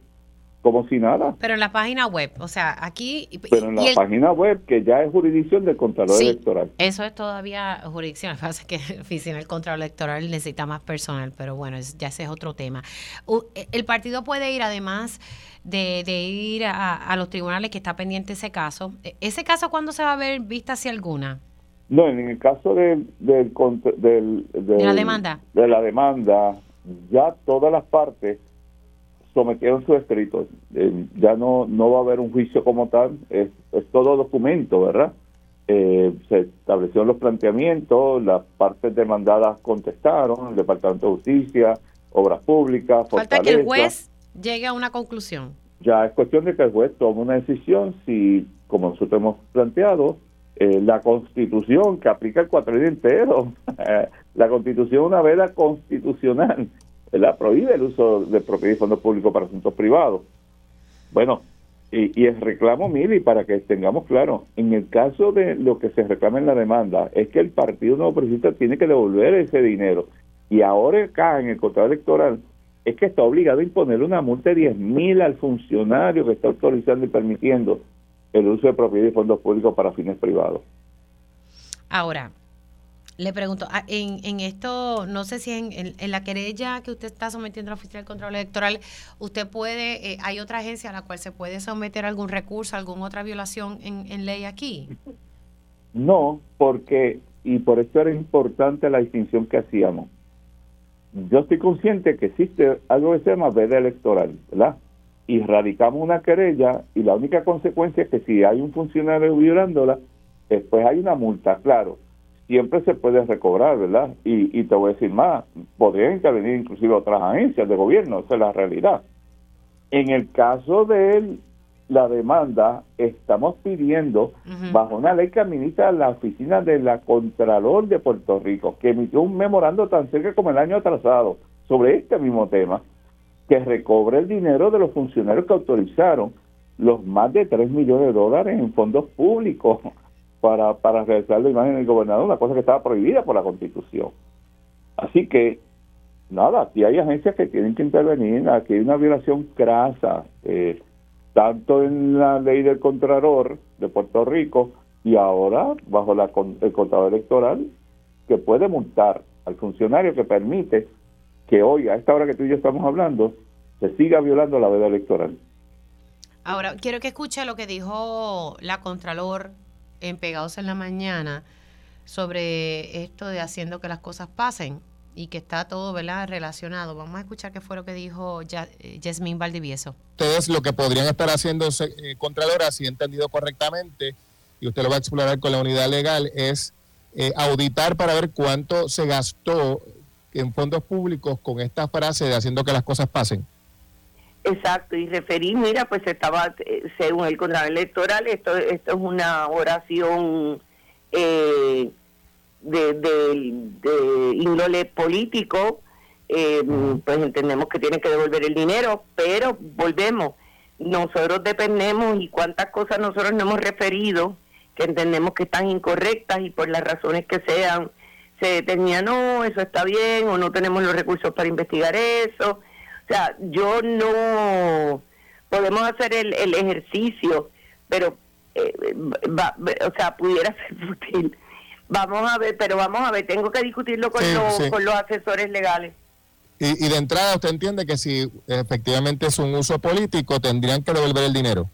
como si nada. Pero en la página web, o sea, aquí... Pero en la página web, que ya es jurisdicción del Contralor Electoral. Eso es todavía jurisdicción. Lo que pasa es que la (laughs) oficina del Contralor Electoral necesita más personal, pero bueno, ya ese es otro tema. E, el partido puede ir, además de, ir a, los tribunales que está pendiente ese caso. E, ¿Ese caso cuándo se va a ver vista si alguna? No, en el caso del, del, de la demanda. De la demanda, ya todas las partes sometieron sus escritos. Eh, ya no, no va a haber un juicio como tal, es, es todo documento, ¿verdad? Eh, se establecieron los planteamientos, las partes demandadas contestaron, el Departamento de Justicia, Obras Públicas, Falta que el juez llegue a una conclusión. Ya es cuestión de que el juez tome una decisión si, como nosotros hemos planteado, eh, la constitución que aplica el cuatrenio entero, (laughs) la constitución una vela constitucional, la prohíbe el uso de propiedad y fondos públicos para asuntos privados. Bueno, y, el reclamo, Mili, para que tengamos claro, en el caso de lo que se reclama en la demanda, es que el Partido Nuevo Progresista tiene que devolver ese dinero. Y ahora acá, en el contrato electoral, es que está obligado a imponer una multa de 10 mil al funcionario que está autorizando y permitiendo el uso de propiedad y fondos públicos para fines privados. Ahora, le pregunto, ah, en, en esto, no sé si en, en, la querella que usted está sometiendo a la Oficina del Control Electoral, usted puede, eh, hay otra agencia a la cual se puede someter algún recurso, alguna otra violación en, en ley aquí. No, porque, y por eso era importante la distinción que hacíamos. Yo estoy consciente que existe algo que se llama veda electoral, ¿verdad? Y radicamos una querella y la única consecuencia es que si hay un funcionario violándola, después hay una multa, claro siempre se puede recobrar, ¿verdad? Y, y te voy a decir más, podrían intervenir inclusive otras agencias de gobierno, esa es la realidad. En el caso de la demanda, estamos pidiendo, bajo una ley que administra la oficina de la Contralor de Puerto Rico, que emitió un memorando tan cerca como el año atrasado sobre este mismo tema, que recobre el dinero de los funcionarios que autorizaron los más de 3 millones de dólares en fondos públicos (laughs) para, para realizar la imagen del gobernador, una cosa que estaba prohibida por la Constitución. Así que, nada, aquí hay agencias que tienen que intervenir, aquí hay una violación crasa, eh, tanto en la ley del Contralor de Puerto Rico y ahora bajo la, el contador electoral que puede multar al funcionario que permite que hoy, a esta hora que tú y yo estamos hablando, se siga violando la veda electoral. Ahora, quiero que escuche lo que dijo la Contralor en Pegados en la Mañana sobre esto de haciendo que las cosas pasen y que está todo ¿verdad? relacionado. Vamos a escuchar qué fue lo que dijo Jasmine eh, Valdivieso. Ustedes lo que podrían estar haciendo, eh, Contralora, si he entendido correctamente, y usted lo va a explorar con la unidad legal, es eh, auditar para ver cuánto se gastó en fondos públicos con esta frase de haciendo que las cosas pasen. Exacto, y referí, mira, pues estaba, eh, según el contrato electoral, esto, esto es una oración eh, de, de, índole político, eh, pues entendemos que tiene que devolver el dinero, pero volvemos, nosotros dependemos y cuántas cosas nosotros no hemos referido que entendemos que están incorrectas y por las razones que sean, se determina, no, eso está bien o no tenemos los recursos para investigar eso o sea, yo no podemos hacer el, el ejercicio, pero eh, o sea, pudiera (laughs) ser útil. Vamos a ver, pero vamos a ver, tengo que discutirlo con, los, con los asesores legales. Y, y, de entrada usted entiende que si efectivamente es un uso político, tendrían que devolver el dinero.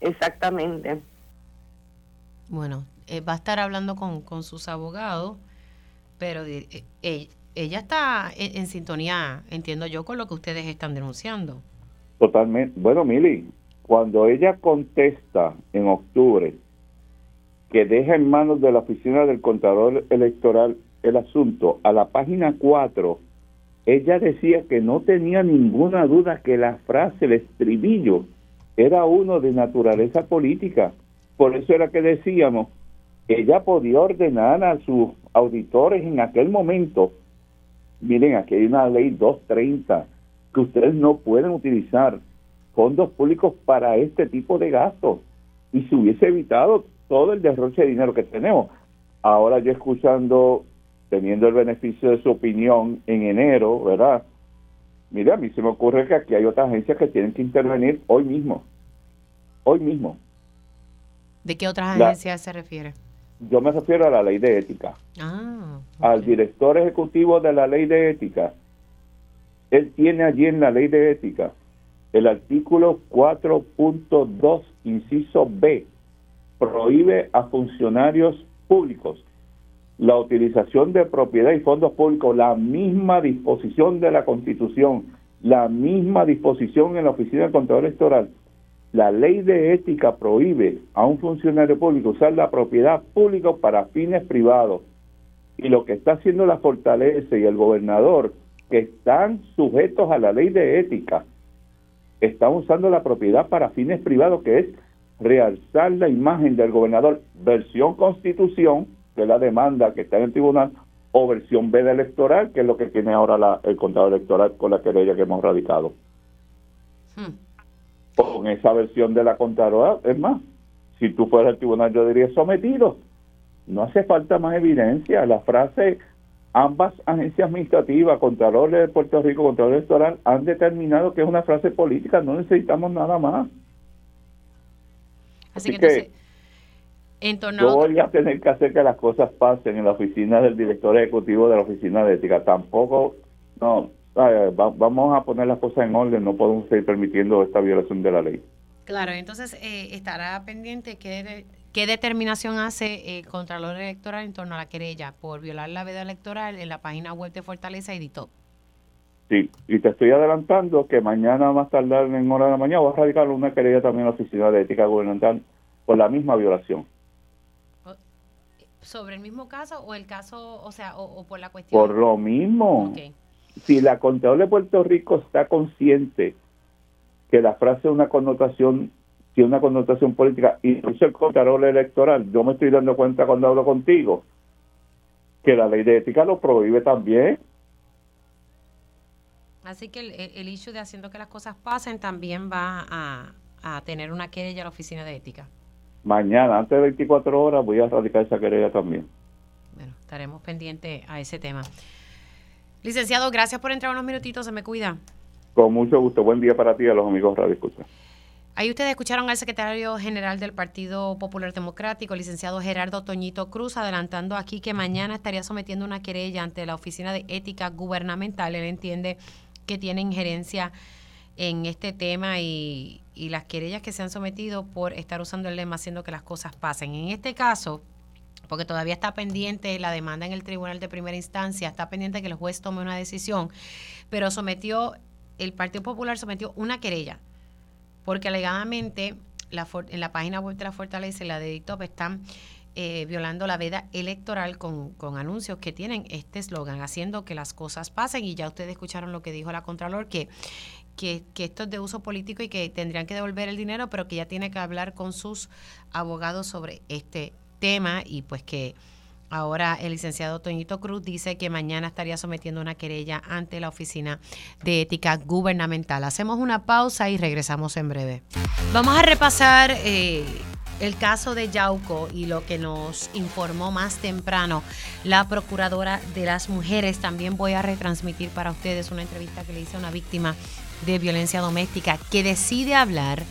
Exactamente. Bueno, eh, va a estar hablando con, con sus abogados, pero eh, eh ella está en, sintonía, entiendo yo, con lo que ustedes están denunciando. Totalmente. Bueno, Mili, cuando ella contesta en octubre que deja en manos de la oficina del contador electoral el asunto, a la página 4 ella decía que no tenía ninguna duda que la frase, el estribillo, era uno de naturaleza política. Por eso era que decíamos, ella podía ordenar a sus auditores en aquel momento, miren, aquí hay una ley 230, que ustedes no pueden utilizar fondos públicos para este tipo de gastos. Y se hubiese evitado todo el derroche de dinero que tenemos. Ahora yo escuchando teniendo el beneficio de su opinión en enero, ¿verdad? Mira, a mí se me ocurre que aquí hay otras agencias que tienen que intervenir hoy mismo. Hoy mismo. ¿De qué otras agencias se refiere? Yo me refiero a la ley de ética. Ah, Al director ejecutivo de la ley de ética. Él tiene allí en la ley de ética el artículo 4.2, inciso B, prohíbe a funcionarios públicos la utilización de propiedad y fondos públicos, la misma disposición de la Constitución, la misma disposición en la Oficina del Contralor Electoral. La ley de ética prohíbe a un funcionario público usar la propiedad pública para fines privados. Y lo que está haciendo la Fortaleza y el gobernador, que están sujetos a la ley de ética, están usando la propiedad para fines privados, que es realzar la imagen del gobernador, versión constitución, que es la demanda que está en el tribunal, o versión B electoral, que es lo que tiene ahora la, el contador electoral con la querella que hemos radicado. Hmm. Con esa versión de la contadora, es más, si tú fueras al tribunal yo diría sometido. No hace falta más evidencia. La frase, ambas agencias administrativas, Contralor de Puerto Rico, Contralor Electoral, han determinado que es una frase política, no necesitamos nada más. Así, que, que entonces, en torno Yo voy a tener que hacer que las cosas pasen en la oficina del director ejecutivo de la oficina de ética. Tampoco, no, va- vamos a poner las cosas en orden, no podemos seguir permitiendo esta violación de la ley. Claro, entonces eh, estará pendiente qué, de- qué determinación hace el Contralor Electoral en torno a la querella por violar la veda electoral en la página web de Fortaleza y DITOP. Sí, y te estoy adelantando que mañana más tardar en hora de la mañana voy a radicar una querella también en la oficina de ética gubernamental por la misma violación. ¿Sobre el mismo caso o el caso, o sea, o, o por la cuestión? Por lo mismo. Ok. Si la Contralor de Puerto Rico está consciente que la frase es una connotación tiene una connotación política y es el Contralor electoral, yo me estoy dando cuenta cuando hablo contigo que la ley de ética lo prohíbe también. Así que el, el, issue de haciendo que las cosas pasen también va a, a tener una querella a la oficina de ética. Mañana, antes de 24 horas, voy a radicar esa querella también. Bueno, estaremos pendientes a ese tema. Licenciado, gracias por entrar unos minutitos, se me cuida. Con mucho gusto. Buen día para ti y a los amigos Radio Escucha. Ahí ustedes escucharon al secretario general del Partido Popular Democrático, licenciado Gerardo Toñito Cruz, adelantando aquí que mañana estaría sometiendo una querella ante la Oficina de Ética Gubernamental. Él entiende que tiene injerencia en este tema y, y las querellas que se han sometido por estar usando el lema haciendo que las cosas pasen. En este caso, porque todavía está pendiente la demanda en el tribunal de primera instancia, está pendiente que el juez tome una decisión, pero sometió, el Partido Popular sometió una querella, porque alegadamente la, en la página web de la Fortaleza y la de DITOP están eh, violando la veda electoral con, con anuncios que tienen este eslogan, haciendo que las cosas pasen, y ya ustedes escucharon lo que dijo la Contralor, que que, que esto es de uso político y que tendrían que devolver el dinero, pero que ya tiene que hablar con sus abogados sobre este tema y pues que ahora el licenciado Toñito Cruz dice que mañana estaría sometiendo una querella ante la Oficina de Ética Gubernamental. Hacemos una pausa y regresamos en breve. Vamos a repasar eh, el caso de Yauco y lo que nos informó más temprano la Procuradora de las Mujeres. También voy a retransmitir para ustedes una entrevista que le hice a una víctima de violencia doméstica que decide hablar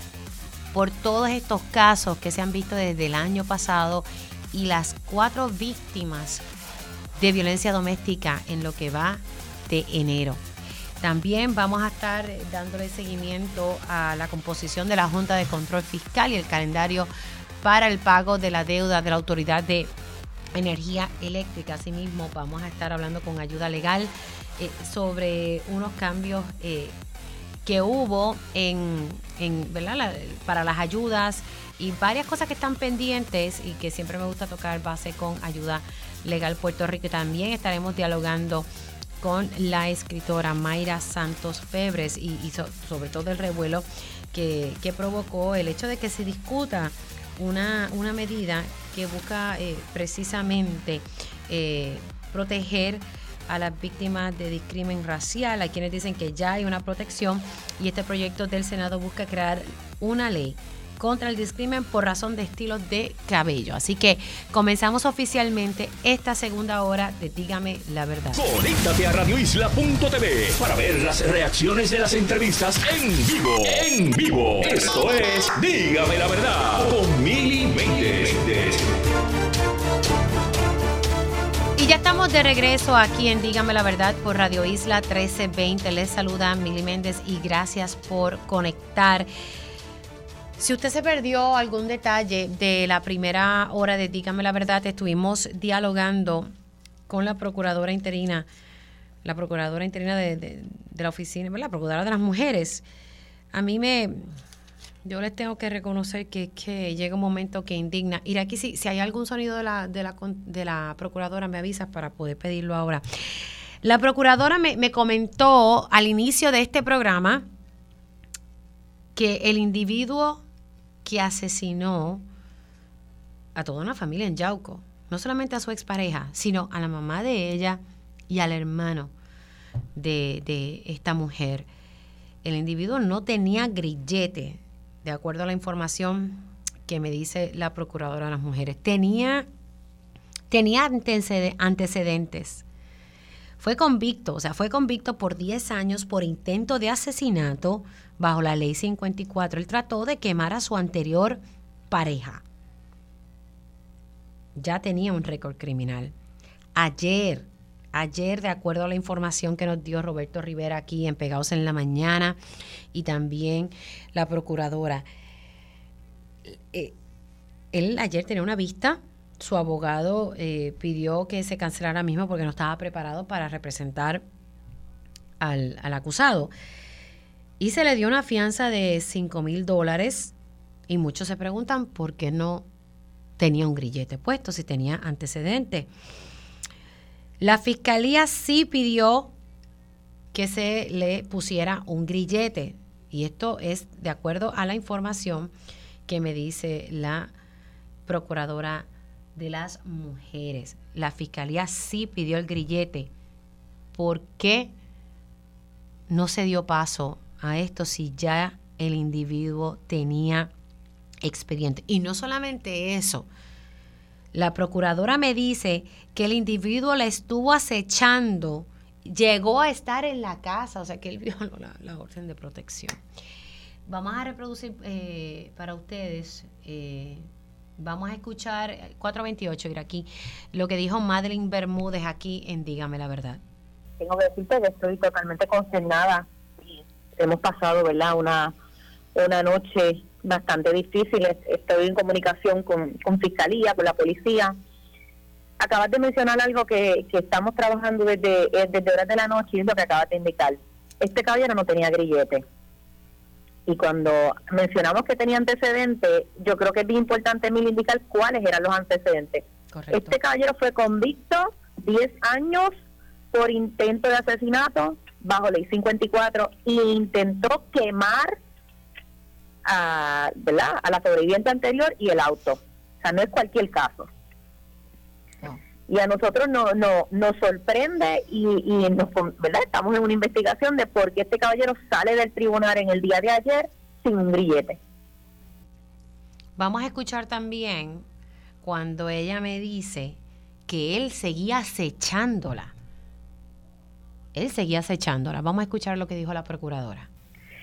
por todos estos casos que se han visto desde el año pasado y las cuatro víctimas de violencia doméstica en lo que va de enero. También vamos a estar dándole seguimiento a la composición de la Junta de Control Fiscal y el calendario para el pago de la deuda de la Autoridad de Energía Eléctrica. Asimismo, vamos a estar hablando con ayuda legal eh, sobre unos cambios eh, que hubo en, en ¿verdad? Para las ayudas y varias cosas que están pendientes y que siempre me gusta tocar base con ayuda legal Puerto Rico. Y también estaremos dialogando con la escritora Mayra Santos Febres y, sobre todo el revuelo que, provocó el hecho de que se discuta una, una medida que busca eh, precisamente eh, proteger a las víctimas de discrimen racial. Hay quienes dicen que ya hay una protección y este proyecto del Senado busca crear una ley contra el discrimen por razón de estilos de cabello. Así que comenzamos oficialmente esta segunda hora de Dígame la verdad. Conéctate a radioisla.tv para ver las reacciones de las entrevistas en vivo. En vivo. Esto es Dígame la verdad con Mili Y ya estamos de regreso aquí en Dígame la Verdad por Radio Isla 1320. Les saluda Mili Méndez y gracias por conectar. Si usted se perdió algún detalle de la primera hora de Dígame la Verdad, estuvimos dialogando con la procuradora interina, la procuradora interina de, la oficina, la procuradora de las mujeres. A mí me, yo les tengo que reconocer que, que llega un momento que indigna. Ir aquí, si, si hay algún sonido de la, de, la, de la procuradora, me avisas para poder pedirlo ahora. La procuradora me, me comentó al inicio de este programa que el individuo que asesinó a toda una familia en Yauco, no solamente a su expareja, sino a la mamá de ella y al hermano de, de esta mujer. El individuo no tenía grillete, de acuerdo a la información que me dice la Procuradora de las Mujeres. Tenía, tenía antecedentes. Fue convicto, o sea, fue convicto por 10 años por intento de asesinato bajo la ley 54. Él trató de quemar a su anterior pareja. Ya tenía un récord criminal. Ayer, ayer, de acuerdo a la información que nos dio Roberto Rivera aquí en Pegados en la Mañana y también la procuradora, eh, él ayer tenía una vista su abogado eh, pidió que se cancelara mismo porque no estaba preparado para representar al, al, acusado y se le dio una fianza de 5 mil dólares y muchos se preguntan por qué no tenía un grillete puesto, si tenía antecedentes. La fiscalía sí pidió que se le pusiera un grillete y esto es de acuerdo a la información que me dice la procuradora de las mujeres. La fiscalía sí pidió el grillete. ¿Por qué no se dio paso a esto si ya el individuo tenía expediente. Y no solamente eso, la procuradora me dice que el individuo la estuvo acechando, llegó a estar en la casa, o sea que él (laughs) violó la, orden de protección. Vamos a reproducir eh, para ustedes, eh, vamos a escuchar 428, ir aquí, lo que dijo Madeline Bermúdez aquí en Dígame la Verdad. Tengo que decirte que estoy totalmente consternada hemos pasado, ¿verdad? Una, una noche bastante difícil. Estoy en comunicación con, con Fiscalía, con la policía. Acabas de mencionar algo que, que estamos trabajando desde, eh, desde horas de la noche y es lo que acabas de indicar. Este caballero no tenía grillete. Y cuando mencionamos que tenía antecedentes, yo creo que es bien importante mil indicar cuáles eran los antecedentes. Este caballero fue convicto 10 años por intento de asesinato, bajo ley 54 e intentó quemar a, ¿verdad? a la sobreviviente anterior y el auto. O sea, no es cualquier caso. Y a nosotros no, no, nos sorprende y, y nos, ¿verdad? estamos en una investigación de por qué este caballero sale del tribunal en el día de ayer sin un grillete. Vamos a escuchar también cuando ella me dice que él seguía acechándola él seguía acechándola. Vamos a escuchar lo que dijo la procuradora.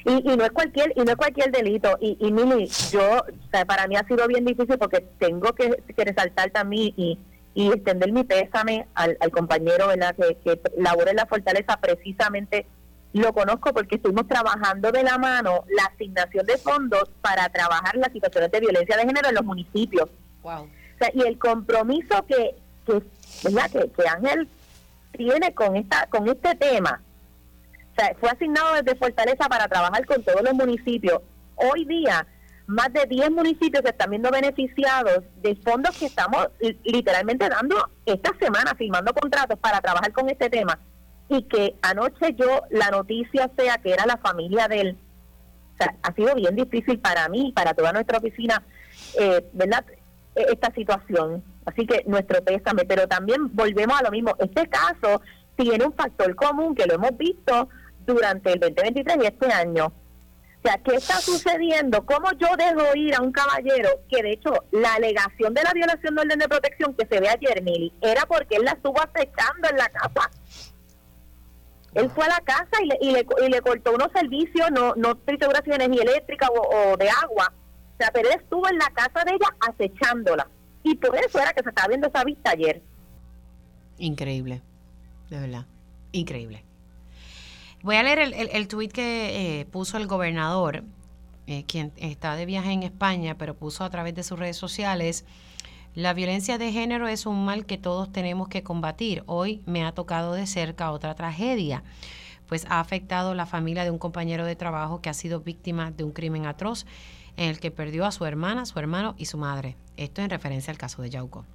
Y, y, no es cualquier y no es cualquier delito y, y Mili yo para mí ha sido bien difícil porque tengo que, resaltar también y, y extender mi pésame al, compañero verdad que, que labora en la fortaleza precisamente lo conozco porque estuvimos trabajando de la mano la asignación de fondos para trabajar las situaciones de violencia de género en los municipios wow. y el compromiso que que verdad que, que Ángel tiene con esta con este tema. Fue asignado desde Fortaleza para trabajar con todos los municipios. Hoy día, más de 10 municipios se están viendo beneficiados de fondos que estamos literalmente dando esta semana, firmando contratos para trabajar con este tema. y que anoche yo la noticia sea que era la familia de él. Ha sido bien difícil para mí para toda nuestra oficina, eh, ¿verdad? E, esta situación. Así que nuestro pésame, pero también volvemos a lo mismo. Este caso tiene un factor común que lo hemos visto durante el 2023 y este año. O sea, ¿qué está sucediendo? ¿Cómo yo dejo ir a un caballero que, de hecho, la alegación de la violación de orden de protección que se ve ayer, Mili, era porque él la estuvo acechando en la casa? Él fue a la casa y le, y le, y le cortó unos servicios, no, no estoy segura energía eléctrica o, de agua. O sea, pero él estuvo en la casa de ella acechándola. Y por eso era que se estaba viendo esa vista ayer. Increíble, de verdad, increíble. Voy a leer el, el, tuit que eh, puso el gobernador, eh, quien está de viaje en España, pero puso a través de sus redes sociales. La violencia de género es un mal que todos tenemos que combatir. Hoy me ha tocado de cerca otra tragedia, pues ha afectado la familia de un compañero de trabajo que ha sido víctima de un crimen atroz en el que perdió a su hermana, su hermano y su madre. Esto en referencia al caso de Yauco.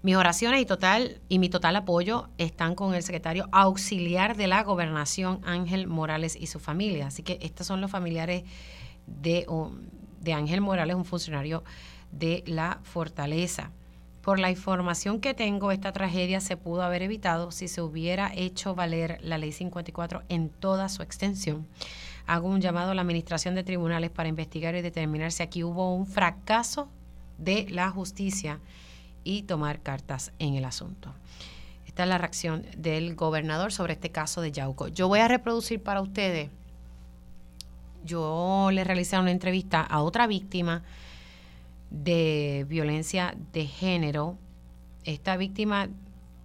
Mis oraciones y total y mi total apoyo están con el secretario auxiliar de la gobernación Ángel Morales y su familia. Así que estos son los familiares de, de Ángel Morales, un funcionario de la fortaleza. Por la información que tengo, esta tragedia se pudo haber evitado si se hubiera hecho valer la ley 54 en toda su extensión. Hago un llamado a la Administración de Tribunales para investigar y determinar si aquí hubo un fracaso de la justicia y tomar cartas en el asunto. Esta es la reacción del gobernador sobre este caso de Yauco. Yo voy a reproducir para ustedes, yo le realicé una entrevista a otra víctima de violencia de género. Esta víctima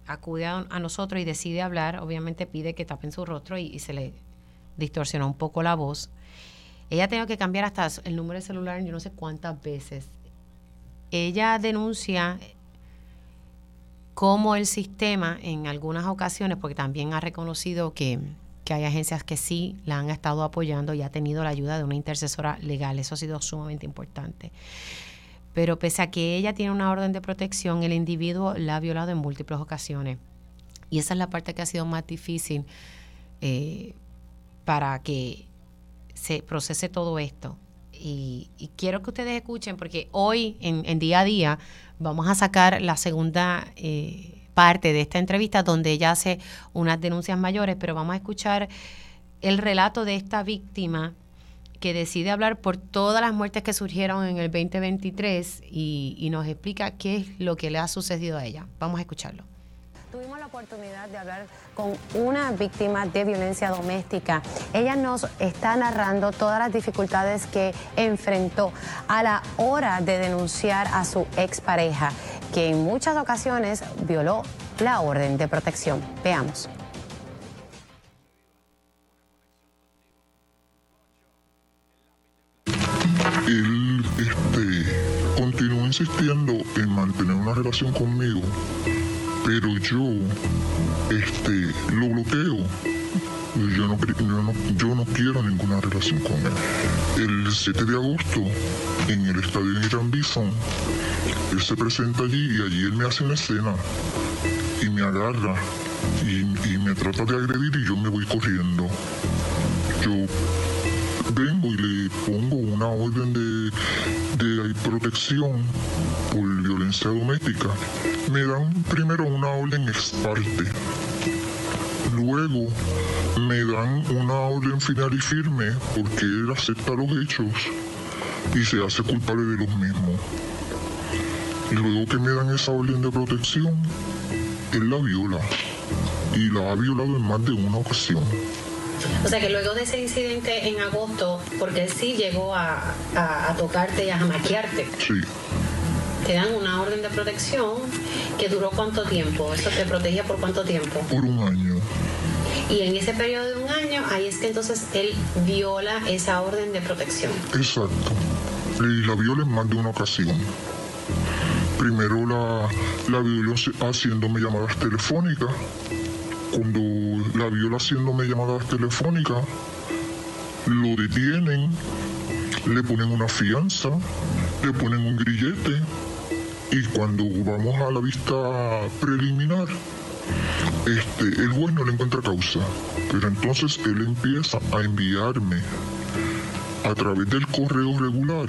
acude a, nosotros y decide hablar, obviamente pide que tapen su rostro y, se le distorsionó un poco la voz. Ella ha que cambiar hasta el número de celular yo no sé cuántas veces. Ella denuncia cómo el sistema en algunas ocasiones, porque también ha reconocido que, hay agencias que sí la han estado apoyando y ha tenido la ayuda de una intercesora legal, eso ha sido sumamente importante. Pero pese a que ella tiene una orden de protección, el individuo la ha violado en múltiples ocasiones. Y esa es la parte que ha sido más difícil eh, para que se procese todo esto. Y, quiero que ustedes escuchen, porque hoy, en día a día, Vamos a sacar la segunda eh, parte de esta entrevista donde ella hace unas denuncias mayores, pero vamos a escuchar el relato de esta víctima que decide hablar por todas las muertes que surgieron en el 2023 y, y nos explica qué es lo que le ha sucedido a ella. Vamos a escucharlo. La oportunidad de hablar con una víctima de violencia doméstica. Ella nos está narrando todas las dificultades que enfrentó a la hora de denunciar a su expareja, que en muchas ocasiones violó la orden de protección. Veamos. Él este, continúa insistiendo en mantener una relación conmigo pero yo este, lo bloqueo. Yo no, yo, no, quiero ninguna relación con él. El 7 de agosto, en el estadio Irán Bison, él se presenta allí y allí él me hace una escena y me agarra y me trata de agredir y yo me voy corriendo. Yo vengo y le pongo una orden de, de protección por violencia doméstica. Me dan primero una orden ex parte. Luego me dan una orden final y firme porque él acepta los hechos y se hace culpable de los mismos. Y luego que me dan esa orden de protección, él la viola. Y la ha violado en más de una ocasión. O sea que luego de ese incidente en agosto, porque él sí llegó a, tocarte y a jamaquearte. Sí. Te dan una orden de protección que duró cuánto tiempo? ¿Eso te protegía por cuánto tiempo? Por un año. Y en ese periodo de un año, ahí es que entonces él viola esa orden de protección. Exacto. Y la viola en más de una ocasión. Primero la, la violó haciéndome llamadas telefónicas cuando la viola haciéndome llamadas telefónicas, lo detienen, le ponen una fianza, le ponen un grillete y cuando vamos a la vista preliminar, este, el juez no le encuentra causa, pero entonces él empieza a enviarme a través del correo regular,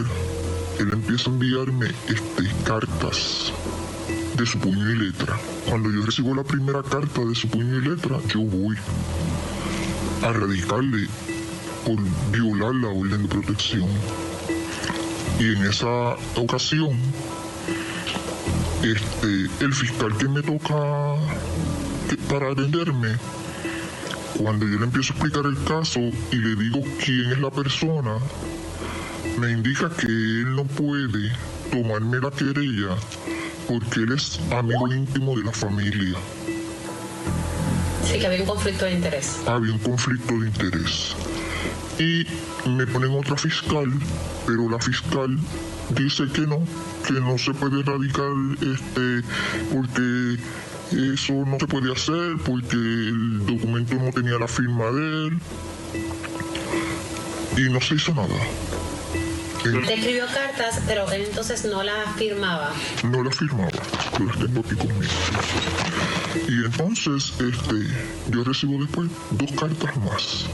él empieza a enviarme este, cartas de su puño y letra. Cuando yo recibo la primera carta de su puño y letra, yo voy a radicarle por violar la orden de protección. Y en esa ocasión, este, el fiscal que me toca para atenderme, cuando yo le empiezo a explicar el caso y le digo quién es la persona, me indica que él no puede tomarme la querella porque él es amigo íntimo de la familia. Sí, que había un conflicto de interés. Había un conflicto de interés. Y me ponen otra fiscal, pero la fiscal dice que no, que no se puede erradicar este, porque eso no se puede hacer, porque el documento no tenía la firma de él. Y no se hizo nada. Escribió cartas, pero él entonces no las firmaba. No las firmaba, yo las tengo aquí conmigo. Y entonces este, yo recibo después dos cartas más.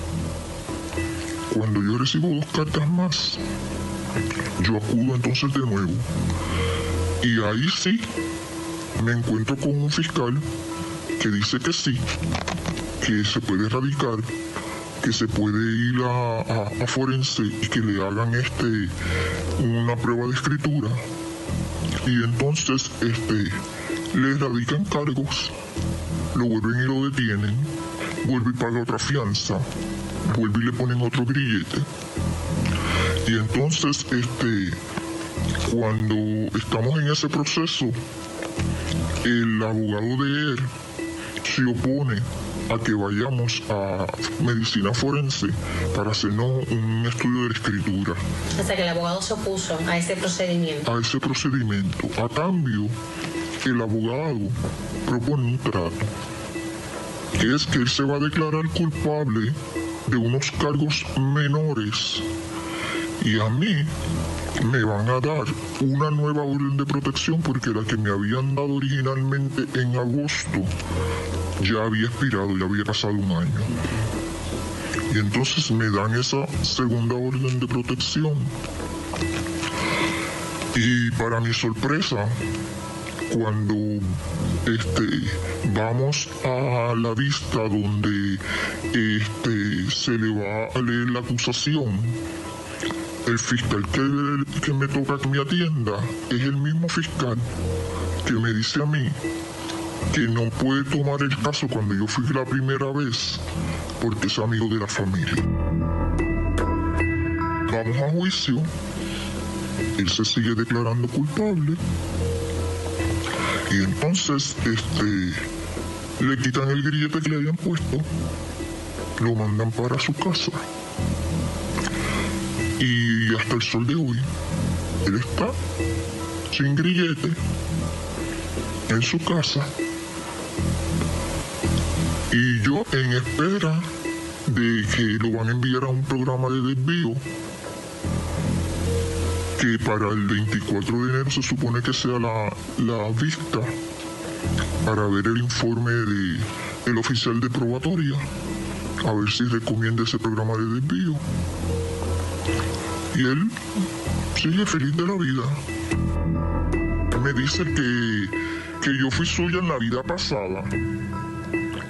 Cuando yo recibo dos cartas más, yo acudo entonces de nuevo. Y ahí sí me encuentro con un fiscal que dice que sí, que se puede erradicar que se puede ir a, a, forense y que le hagan este una prueba de escritura. Y entonces este le radican cargos lo vuelven y lo detienen vuelve y paga otra fianza vuelve y le ponen otro grillete. Y entonces este cuando estamos en ese proceso el abogado de él se opone a que vayamos a medicina forense para hacernos un estudio de la escritura. O sea que el abogado se opuso a ese procedimiento. A ese procedimiento. A cambio, el abogado propone un trato, que es que él se va a declarar culpable de unos cargos menores y a mí me van a dar una nueva orden de protección porque la que me habían dado originalmente en agosto ya había expirado, ya había pasado un año. Y entonces me dan esa segunda orden de protección. Y para mi sorpresa, cuando este, vamos a la vista donde este, se le va a leer la acusación, el fiscal que, que me toca que me atienda es el mismo fiscal que me dice a mí que no puede tomar el caso cuando yo fui la primera vez porque es amigo de la familia. Vamos a juicio, él se sigue declarando culpable. Y entonces este, le quitan el grillete que le habían puesto, lo mandan para su casa. Y hasta el sol de hoy él está sin grillete en su casa y yo en espera de que lo van a enviar a un programa de desvío que para el 24 de enero se supone que sea la, la vista para ver el informe de el oficial de probatoria a ver si recomienda ese programa de desvío. Y él sigue feliz de la vida. Me dice que, que yo fui suya en la vida pasada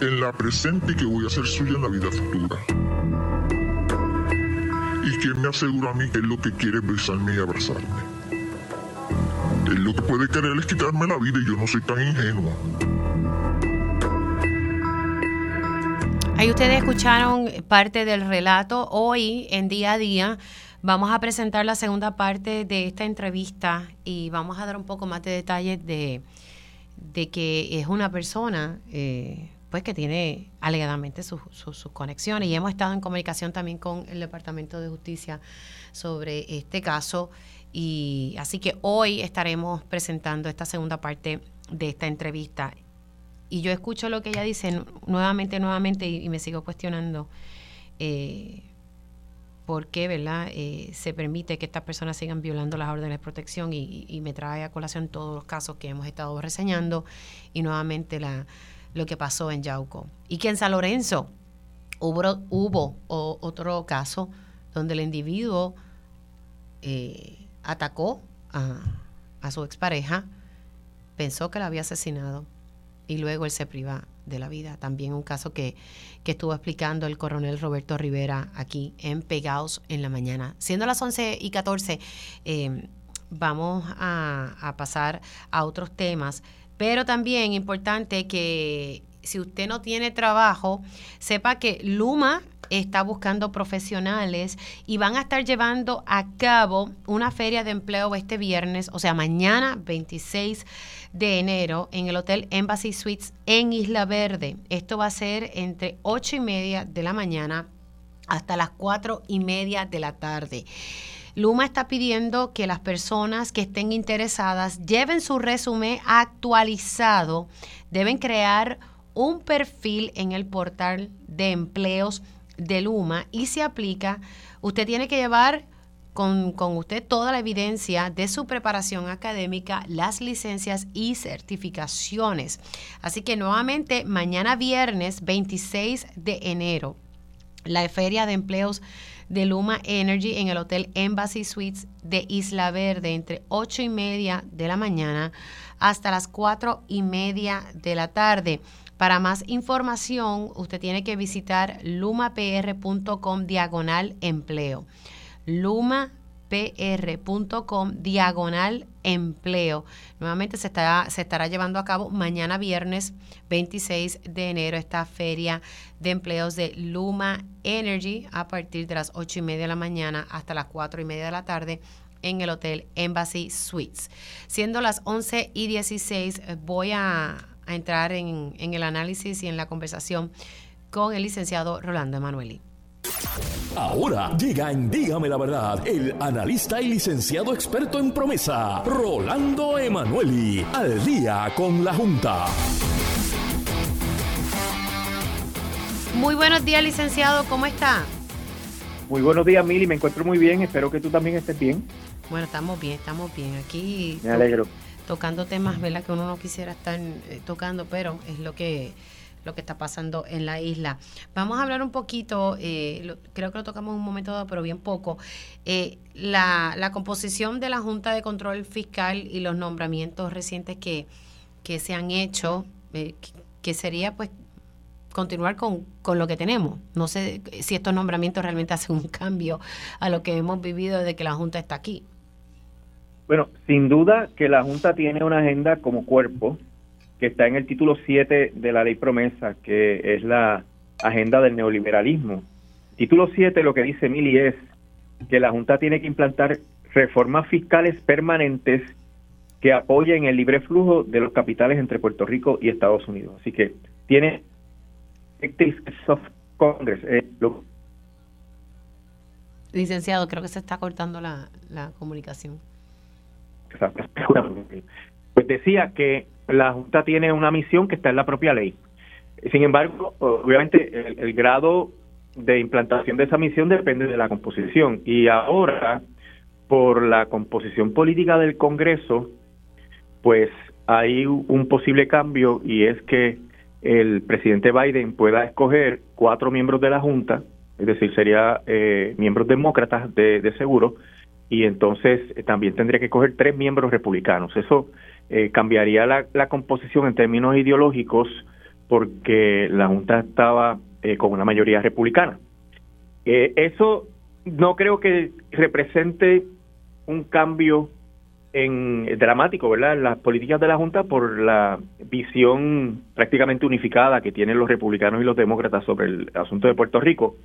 en la presente y que voy a ser suya en la vida futura. Y que me asegura a mí que es lo que quiere besarme y abrazarme. Él lo que puede querer es quitarme la vida y yo no soy tan ingenua. Ahí ustedes escucharon parte del relato. Hoy, en día a día, vamos a presentar la segunda parte de esta entrevista y vamos a dar un poco más de detalles de, de que es una persona eh, pues que tiene alegadamente sus, conexiones. Y hemos estado en comunicación también con el Departamento de Justicia sobre este caso. Y así que hoy estaremos presentando esta segunda parte de esta entrevista. Y yo escucho lo que ella dice nuevamente, nuevamente y, me sigo cuestionando eh, por qué, ¿verdad? Eh, se permite que estas personas sigan violando las órdenes de protección y, me trae a colación todos los casos que hemos estado reseñando y nuevamente la lo que pasó en Yauco. Y que en San Lorenzo hubo, hubo otro caso donde el individuo eh, atacó a, a su expareja, pensó que la había asesinado y luego él se priva de la vida. También un caso que, que estuvo explicando el coronel Roberto Rivera aquí en Pegaos en la mañana. Siendo las 11 y 14, eh, vamos a pasar a otros temas, pero también importante que si usted no tiene trabajo, sepa que Luma está buscando profesionales y van a estar llevando a cabo una feria de empleo este viernes, o sea, mañana 26 de enero en el Hotel Embassy Suites en Isla Verde. Esto va a ser entre 8 y media de la mañana hasta las 4 y media de la tarde. Luma está pidiendo que las personas que estén interesadas lleven su resumen actualizado, deben crear un perfil en el portal de empleos de Luma y se aplica, usted tiene que llevar con, con, usted toda la evidencia de su preparación académica, las licencias y certificaciones. Así que nuevamente, mañana viernes 26 de enero, la Feria de Empleos de Luma Energy en el Hotel Embassy Suites de Isla Verde entre 8 y media de la mañana hasta las 4 y media de la tarde. Para más información, usted tiene que visitar lumapr.com diagonal empleo. lumapr.com diagonal empleo. Nuevamente se estará, se estará llevando a cabo mañana viernes 26 de enero esta feria de empleos de Luma Energy a partir de las 8 y media de la mañana hasta las 4 y media de la tarde en el Hotel Embassy Suites. Siendo las 11 y 16, voy a a entrar en, en el análisis y en la conversación con el licenciado Rolando Emanueli. Ahora llega en Dígame la Verdad el analista y licenciado experto en promesa, Rolando Emanueli, al día con la Junta. Muy buenos días, licenciado, ¿cómo está? Muy buenos días, Mili, me encuentro muy bien, espero que tú también estés bien. Bueno, estamos bien, estamos bien. Aquí. Me alegro tocando temas ¿verdad? que uno no quisiera estar eh, tocando, pero es lo que lo que está pasando en la isla. Vamos a hablar un poquito, eh, creo que lo tocamos un momento dado, pero bien poco, eh, la, la, composición de la Junta de Control Fiscal y los nombramientos recientes que, que se han hecho, que sería pues continuar con, con, lo que tenemos. No sé si estos nombramientos realmente (laughs) hacen un cambio a lo que hemos vivido desde que la Junta está aquí. Bueno, sin duda que la Junta tiene una agenda como cuerpo que está en el título 7 de la ley promesa, que es la agenda del neoliberalismo. Título 7 lo que dice Mili es que la Junta tiene que implantar reformas fiscales permanentes que apoyen el libre flujo de los capitales entre Puerto Rico y Estados Unidos. Así que tiene Congress. Eh, Licenciado, creo que se está cortando la comunicación. (laughs) Pues decía que la Junta tiene una misión que está en la propia ley. Sin embargo, obviamente el, grado de implantación de esa misión depende de la composición. Y ahora, por la composición política del Congreso, pues hay un posible cambio y es que el presidente Biden pueda escoger cuatro miembros de la Junta, es decir, sería eh, miembros demócratas de, de seguro, y entonces eh, también tendría que coger tres miembros republicanos. Eso eh, cambiaría la, composición en términos ideológicos porque la Junta estaba eh, con una mayoría republicana. eso no creo que represente un cambio en dramático, ¿verdad? Las políticas de la Junta por la visión prácticamente unificada que tienen los republicanos y los demócratas sobre el asunto de Puerto Rico.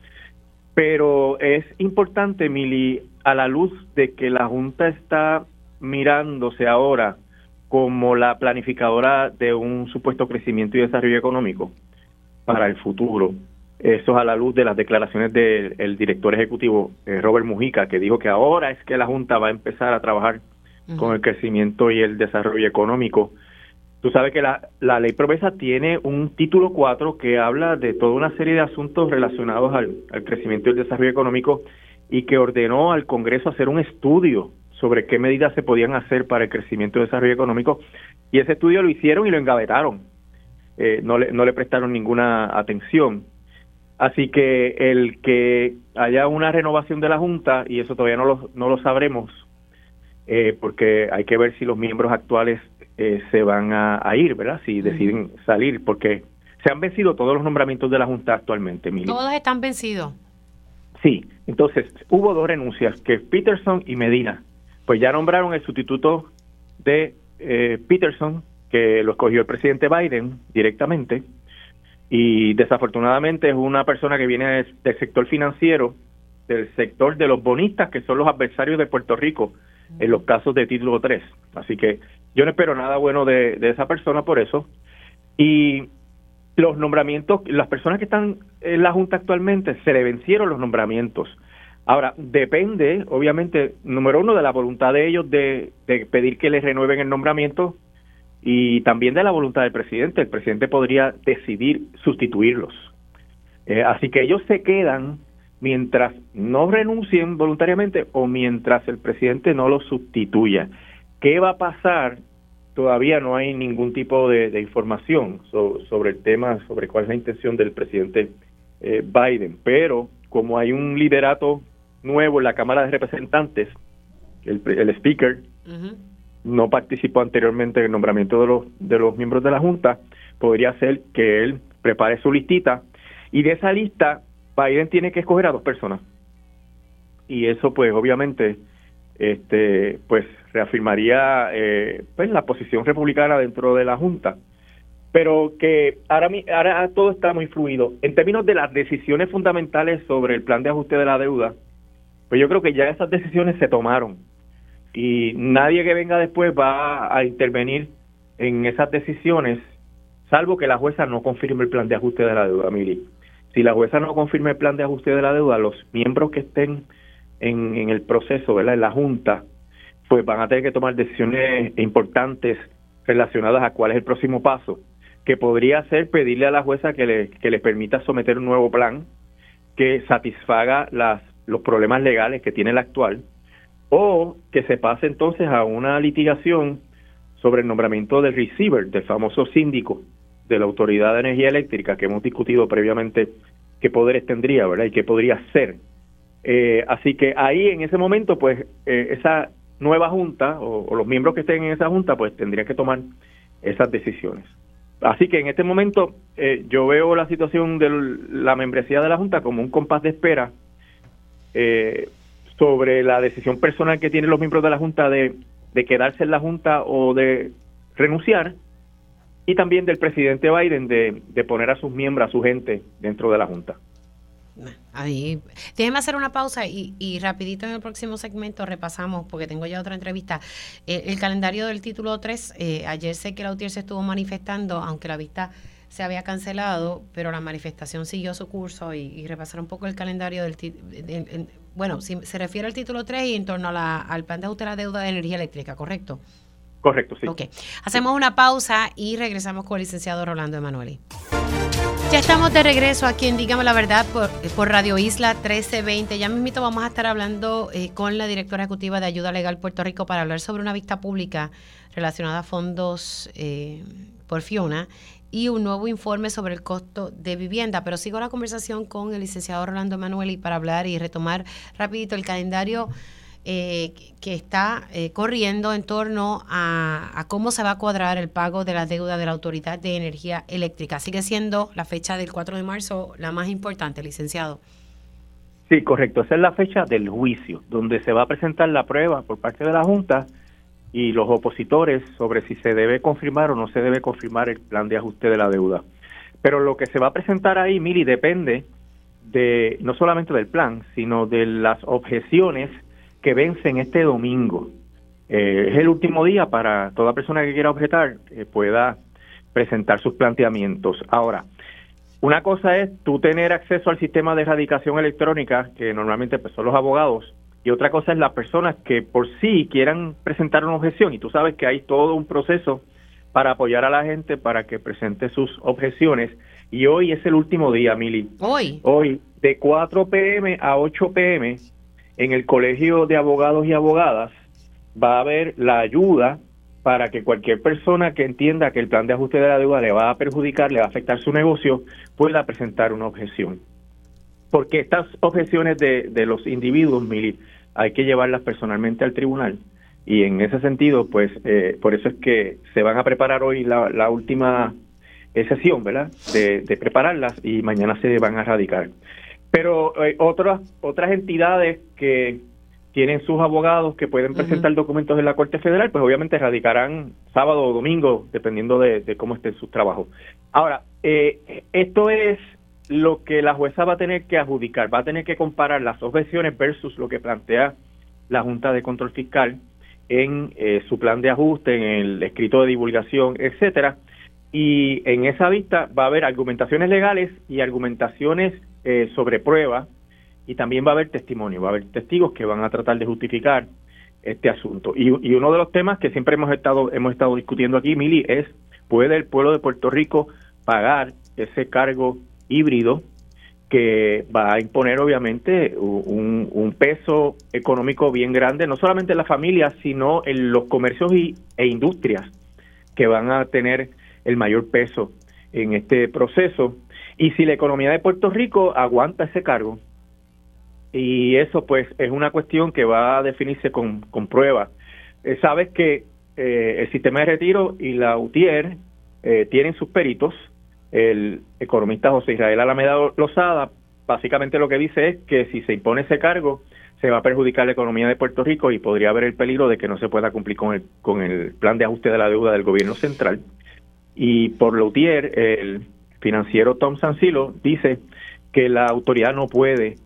Pero es importante, Mili, a la luz de que la Junta está mirándose ahora como la planificadora de un supuesto crecimiento y desarrollo económico para el futuro. Eso es a la luz de las declaraciones del director ejecutivo eh, Robert Mujica, que dijo que ahora es que la Junta va a empezar a trabajar con el crecimiento y el desarrollo económico Tú sabes que la, ley promesa tiene un título 4 que habla de toda una serie de asuntos relacionados al, crecimiento y el desarrollo económico y que ordenó al Congreso hacer un estudio sobre qué medidas se podían hacer para el crecimiento y desarrollo económico y ese estudio lo hicieron y lo engavetaron. eh, no, le, no le prestaron ninguna atención. Así que el que haya una renovación de la Junta, y eso todavía no lo, no lo sabremos, eh, porque hay que ver si los miembros actuales eh, se van a, ir, ¿verdad? Si deciden salir, porque se han vencido todos los nombramientos de la Junta actualmente. Todos están vencidos. Sí, entonces hubo dos renuncias, que Peterson y Medina. Pues ya nombraron el sustituto de eh, Peterson, que lo escogió el presidente Biden directamente, y desafortunadamente es una persona que viene del sector financiero, del sector de los bonistas, que son los adversarios de Puerto Rico en los casos de título 3. Así que yo no espero nada bueno de, esa persona por eso. Y los nombramientos, las personas que están en la Junta actualmente, se le vencieron los nombramientos. Ahora, depende, obviamente, número uno, de la voluntad de ellos de, pedir que les renueven el nombramiento y también de la voluntad del presidente. El presidente podría decidir sustituirlos. Eh, así que ellos se quedan mientras no renuncien voluntariamente o mientras el presidente no los sustituya. ¿Qué va a pasar? Todavía no hay ningún tipo de, información sobre el tema, sobre cuál es la intención del presidente eh, Biden, pero como hay un liderato nuevo en la Cámara de Representantes, el, el speaker no participó anteriormente en el nombramiento de los, de los miembros de la Junta, podría ser que él prepare su listita y de esa lista Biden tiene que escoger a dos personas. Y eso pues obviamente este pues reafirmaría eh, pues la posición republicana dentro de la Junta. Pero que ahora, ahora todo está muy fluido. En términos de las decisiones fundamentales sobre el plan de ajuste de la deuda, pues yo creo que ya esas decisiones se tomaron y nadie que venga después va a intervenir en esas decisiones, salvo que la jueza no confirme el plan de ajuste de la deuda, Mili si la jueza no confirma el plan de ajuste de la deuda, los miembros que estén en, el proceso, ¿verdad? en la Junta, pues van a tener que tomar decisiones importantes relacionadas a cuál es el próximo paso, que podría ser pedirle a la jueza que le, que permita someter un nuevo plan que satisfaga las, los problemas legales que tiene el actual, o que se pase entonces a una litigación sobre el nombramiento del receiver, del famoso síndico, de la Autoridad de Energía Eléctrica, que hemos discutido previamente qué poderes tendría, ¿verdad? Y qué podría ser. Eh, así que ahí, en ese momento, pues, eh, esa nueva junta o, los miembros que estén en esa junta, pues, tendrían que tomar esas decisiones. Así que en este momento eh, yo veo la situación de la membresía de la Junta como un compás de espera sobre la decisión personal que tienen los miembros de la Junta de quedarse en la Junta o de renunciar y también del presidente Biden de, de poner a sus miembros, a su gente dentro de la Junta. Ahí, déjeme hacer una pausa y, y, rapidito en el próximo segmento repasamos, porque tengo ya otra entrevista, eh, el calendario del título 3. Eh, ayer sé que la UTIER se estuvo manifestando, aunque la vista se había cancelado, pero la manifestación siguió su curso y, repasar un poco el calendario del... bueno, si se refiere al título 3 y en torno a la, al plan de ajuste de la deuda de energía eléctrica, ¿correcto? Correcto, sí. Ok. Hacemos una pausa y regresamos con el licenciado Rolando Emanueli. Ya estamos de regreso aquí en Dígame la Verdad por, por, Radio Isla 1320. Ya mismito vamos a estar hablando eh, con la directora ejecutiva de Ayuda Legal Puerto Rico para hablar sobre una vista pública relacionada a fondos eh, por Fiona y un nuevo informe sobre el costo de vivienda. Pero sigo la conversación con el licenciado Rolando Emanueli para hablar y retomar rapidito el calendario eh, que está eh, corriendo en torno a, cómo se va a cuadrar el pago de la deuda de la Autoridad de Energía Eléctrica. Sigue siendo la fecha del 4 de marzo la más importante, licenciado. Sí, correcto. Esa es la fecha del juicio, donde se va a presentar la prueba por parte de la Junta y los opositores sobre si se debe confirmar o no se debe confirmar el plan de ajuste de la deuda. Pero lo que se va a presentar ahí, Mili, depende de no solamente del plan, sino de las objeciones que vencen este domingo. Eh, es el último día para toda persona que quiera objetar eh, pueda presentar sus planteamientos. Ahora, una cosa es tú tener acceso al sistema de erradicación electrónica, que normalmente pues, son los abogados, y otra cosa es las personas que por sí quieran presentar una objeción, y tú sabes que hay todo un proceso para apoyar a la gente para que presente sus objeciones, y hoy es el último día, Mili. Hoy. Hoy, de 4 pm a 8 pm, en el Colegio de Abogados y Abogadas va a haber la ayuda para que cualquier persona que entienda que el plan de ajuste de la deuda le va a perjudicar, le va a afectar su negocio, pueda presentar una objeción. Porque estas objeciones de, de los individuos, Mili, hay que llevarlas personalmente al tribunal. Y en ese sentido, pues, eh, por eso es que se van a preparar hoy la, última sesión, ¿verdad? De, prepararlas y mañana se van a radicar. Pero eh, otras otras entidades que tienen sus abogados que pueden presentar documentos en la Corte Federal, pues obviamente radicarán sábado o domingo, dependiendo de, cómo estén sus trabajos. Ahora, eh, esto es lo que la jueza va a tener que adjudicar, va a tener que comparar las objeciones versus lo que plantea la Junta de Control Fiscal en eh, su plan de ajuste, en el escrito de divulgación, etcétera. Y en esa vista va a haber argumentaciones legales y argumentaciones eh, sobre prueba y también va a haber testimonio, va a haber testigos que van a tratar de justificar este asunto. Y, uno de los temas que siempre hemos estado hemos estado discutiendo aquí, Mili, es puede el pueblo de Puerto Rico pagar ese cargo híbrido que va a imponer obviamente un, un peso económico bien grande, no solamente en las familias, sino en los comercios y, e industrias que van a tener el mayor peso en este proceso. Y si la economía de Puerto Rico aguanta ese cargo, y eso pues es una cuestión que va a definirse con, con pruebas. Eh, sabes que eh, el sistema de retiro y la UTIER eh, tienen sus peritos. El economista José Israel Alameda Lozada básicamente lo que dice es que si se impone ese cargo se va a perjudicar la economía de Puerto Rico y podría haber el peligro de que no se pueda cumplir con el, con el plan de ajuste de la deuda del gobierno central. Y por la UTIER, el financiero Tom Sansilo dice que la autoridad no puede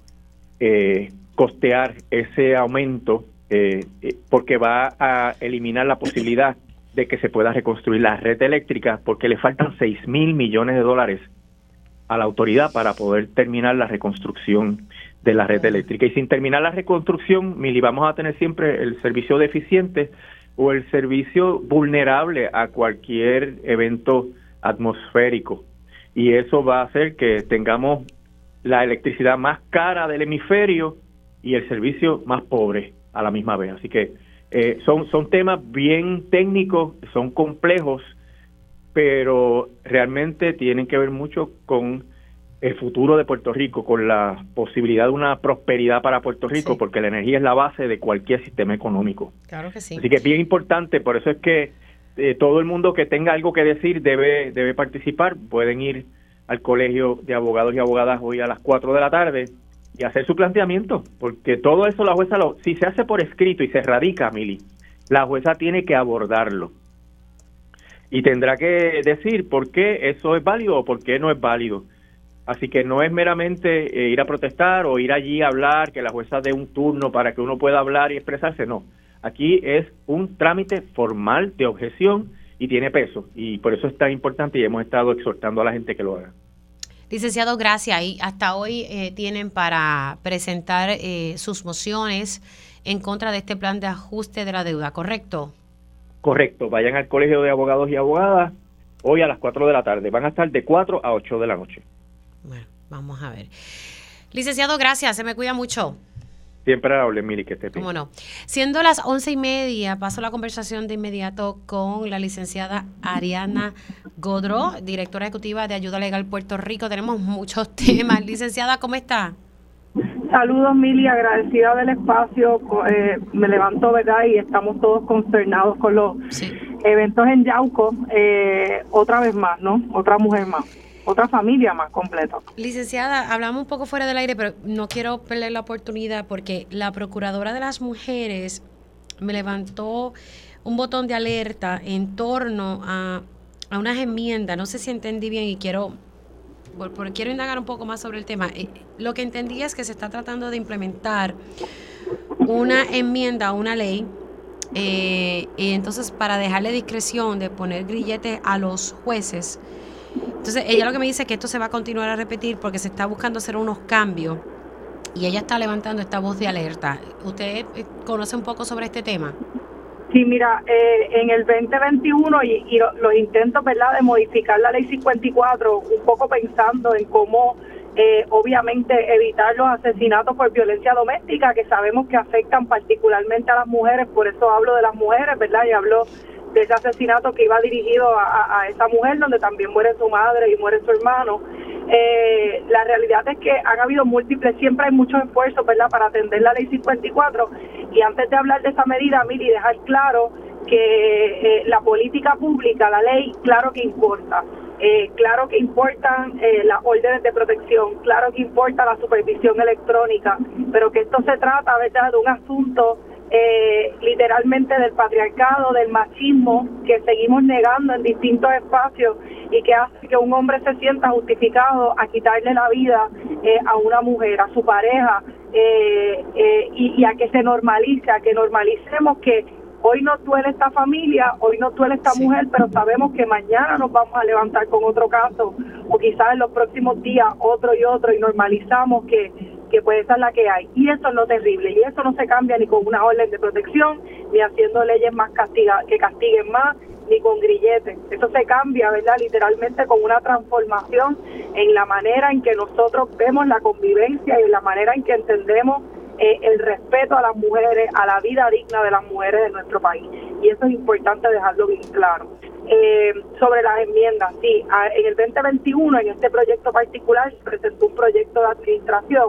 eh, costear ese aumento eh, eh, porque va a eliminar la posibilidad de que se pueda reconstruir la red eléctrica porque le faltan 6 mil millones de dólares a la autoridad para poder terminar la reconstrucción de la red eléctrica. Y sin terminar la reconstrucción, Mili, vamos a tener siempre el servicio deficiente o el servicio vulnerable a cualquier evento atmosférico. Y eso va a hacer que tengamos la electricidad más cara del hemisferio y el servicio más pobre a la misma vez. Así que eh, son, son temas bien técnicos, son complejos, pero realmente tienen que ver mucho con el futuro de Puerto Rico, con la posibilidad de una prosperidad para Puerto Rico, porque la energía es la base de cualquier sistema económico. Claro que sí. Así que es bien importante, por eso es que eh, todo el mundo que tenga algo que decir debe, debe participar, pueden ir al Colegio de Abogados y Abogadas hoy a las 4 de la tarde y hacer su planteamiento, porque todo eso la jueza, lo, si se hace por escrito y se radica, Mili, la jueza tiene que abordarlo y tendrá que decir por qué eso es válido o por qué no es válido. Así que no es meramente eh, ir a protestar o ir allí a hablar, que la jueza dé un turno para que uno pueda hablar y expresarse, no. Aquí es un trámite formal de objeción y tiene peso. Y por eso es tan importante y hemos estado exhortando a la gente que lo haga. Licenciado, gracias. Y hasta hoy eh, tienen para presentar eh, sus mociones en contra de este plan de ajuste de la deuda, ¿correcto? Correcto. Vayan al Colegio de Abogados y Abogadas hoy a las 4 de la tarde. Van a estar de 4 a 8 de la noche. Bueno, vamos a ver. Licenciado, gracias. Se me cuida mucho. Siempre hable, Mili, que esté ¿Cómo no? Siendo las once y media, paso la conversación de inmediato con la licenciada Ariana Godro, directora ejecutiva de Ayuda Legal Puerto Rico. Tenemos muchos (laughs) temas. Licenciada, ¿cómo está? Saludos, Mili, agradecida del espacio. Eh, me levanto, ¿verdad? Y estamos todos consternados con los eventos en Yauco. Eh, otra vez más, ¿no? Otra mujer más otra familia más completa. Licenciada, hablamos un poco fuera del aire, pero no quiero perder la oportunidad porque la Procuradora de las Mujeres me levantó un botón de alerta en torno a, a unas enmiendas. No sé si entendí bien y quiero porque quiero indagar un poco más sobre el tema. Eh, lo que entendí es que se está tratando de implementar una enmienda a una ley eh, y entonces para dejarle discreción de poner grilletes a los jueces entonces, ella lo que me dice es que esto se va a continuar a repetir porque se está buscando hacer unos cambios y ella está levantando esta voz de alerta. ¿Usted eh, conoce un poco sobre este tema? Sí, mira, eh, en el 2021 y, y los intentos, ¿verdad?, de modificar la ley 54, un poco pensando en cómo, eh, obviamente, evitar los asesinatos por violencia doméstica, que sabemos que afectan particularmente a las mujeres, por eso hablo de las mujeres, ¿verdad?, y hablo de ese asesinato que iba dirigido a, esa mujer, donde también muere su madre y muere su hermano. Eh, la realidad es que han habido múltiples, siempre hay muchos esfuerzos, ¿verdad?, para atender la ley 54. Y antes de hablar de esa medida, Mili, dejar claro que eh, la política pública, la ley, claro que importa. Eh, claro que importan eh, las órdenes de protección, claro que importa la supervisión electrónica, pero que esto se trata ¿verdad? de un asunto eh, literalmente del patriarcado, del machismo que seguimos negando en distintos espacios y que hace que un hombre se sienta justificado a quitarle la vida a una mujer, a su pareja, y, y a que se normalice, a que normalicemos que hoy nos duele esta familia, hoy nos duele esta mujer, pero sabemos que mañana nos vamos a levantar con otro caso, o quizás en los próximos días otro y otro, y normalizamos que, que pues esa es la que hay. Y eso es lo terrible, y eso no se cambia ni con una orden de protección, ni haciendo leyes más castiga, que castiguen más, ni con grilletes. Eso se cambia, ¿verdad? Literalmente con una transformación en la manera en que nosotros vemos la convivencia y en la manera en que entendemos eh, el respeto a las mujeres, a la vida digna de las mujeres de nuestro país. Y eso es importante dejarlo bien claro. Eh, sobre las enmiendas, sí, en el 2021, en este proyecto particular, se presentó un proyecto de administración,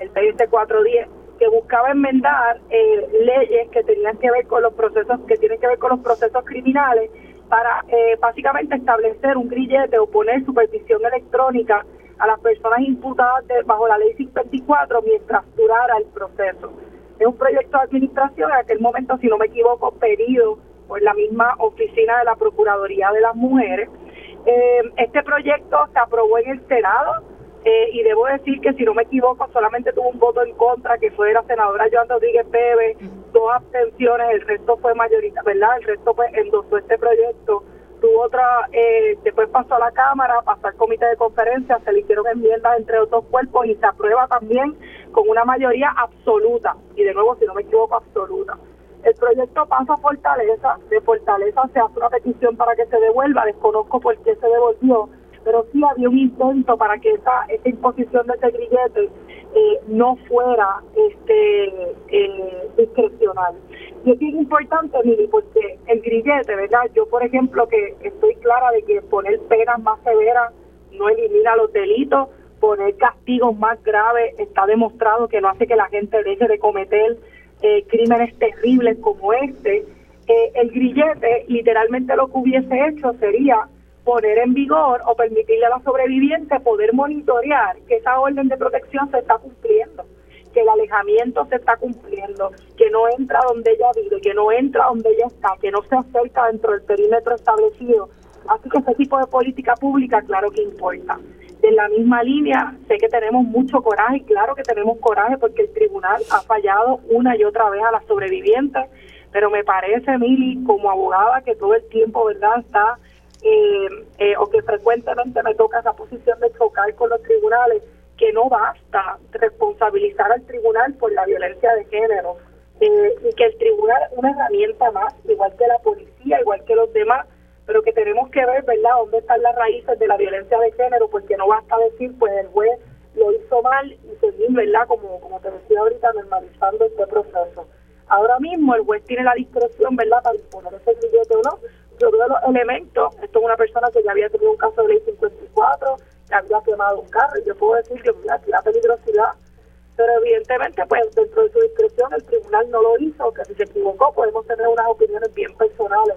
el PST 410, que buscaba enmendar eh, leyes que tenían que ver con los procesos, que tienen que ver con los procesos criminales, para básicamente establecer un grillete o poner supervisión electrónica a las personas imputadas bajo la ley 54 mientras durara el proceso. Es un proyecto de administración, en aquel momento, si no me equivoco, pedido por la misma oficina de la Procuraduría de las Mujeres. Eh, este proyecto se aprobó en el Senado eh, y debo decir que, si no me equivoco, solamente tuvo un voto en contra, que fue la senadora Joan Rodríguez Pebe, dos abstenciones, el resto fue mayorita, ¿verdad? El resto pues endosó este proyecto tuvo otra, eh, después pasó a la Cámara, pasó al comité de conferencia, se le hicieron enmiendas entre otros cuerpos y se aprueba también con una mayoría absoluta, y de nuevo, si no me equivoco, absoluta. El proyecto pasa a Fortaleza, de Fortaleza se hace una petición para que se devuelva, desconozco por qué se devolvió, pero sí había un intento para que esa, esa imposición de ese grillete eh, no fuera este eh, discrecional. Y es bien importante, Miri, porque el grillete, ¿verdad? Yo, por ejemplo, que estoy clara de que poner penas más severas no elimina los delitos, poner castigos más graves está demostrado que no hace que la gente deje de cometer eh, crímenes terribles como este. Eh, el grillete, literalmente lo que hubiese hecho sería poner en vigor o permitirle a la sobreviviente poder monitorear que esa orden de protección se está cumpliendo que el alejamiento se está cumpliendo, que no entra donde ella vive, que no entra donde ella está, que no se acerca dentro del perímetro establecido. Así que ese tipo de política pública, claro que importa. En la misma línea, sé que tenemos mucho coraje, y claro que tenemos coraje porque el tribunal ha fallado una y otra vez a las sobrevivientes, pero me parece, Mili, como abogada, que todo el tiempo, ¿verdad?, está, o que frecuentemente me toca esa posición de chocar con los tribunales, que no basta responsabilizar al tribunal por la violencia de género eh, y que el tribunal es una herramienta más, igual que la policía, igual que los demás, pero que tenemos que ver, ¿verdad?, dónde están las raíces de la violencia de género, porque no basta decir, pues el juez lo hizo mal y seguir, ¿verdad?, como, como te decía ahorita, normalizando este proceso. Ahora mismo el juez tiene la discreción, ¿verdad?, para disponer ese billete o no. Yo veo los elementos, esto es una persona que ya había tenido un caso de ley 54, que había quemado un carro. Y yo puedo decir que mira, aquí la peligrosidad, pero evidentemente, pues dentro de su discreción, el tribunal no lo hizo, que si se equivocó, podemos tener unas opiniones bien personales.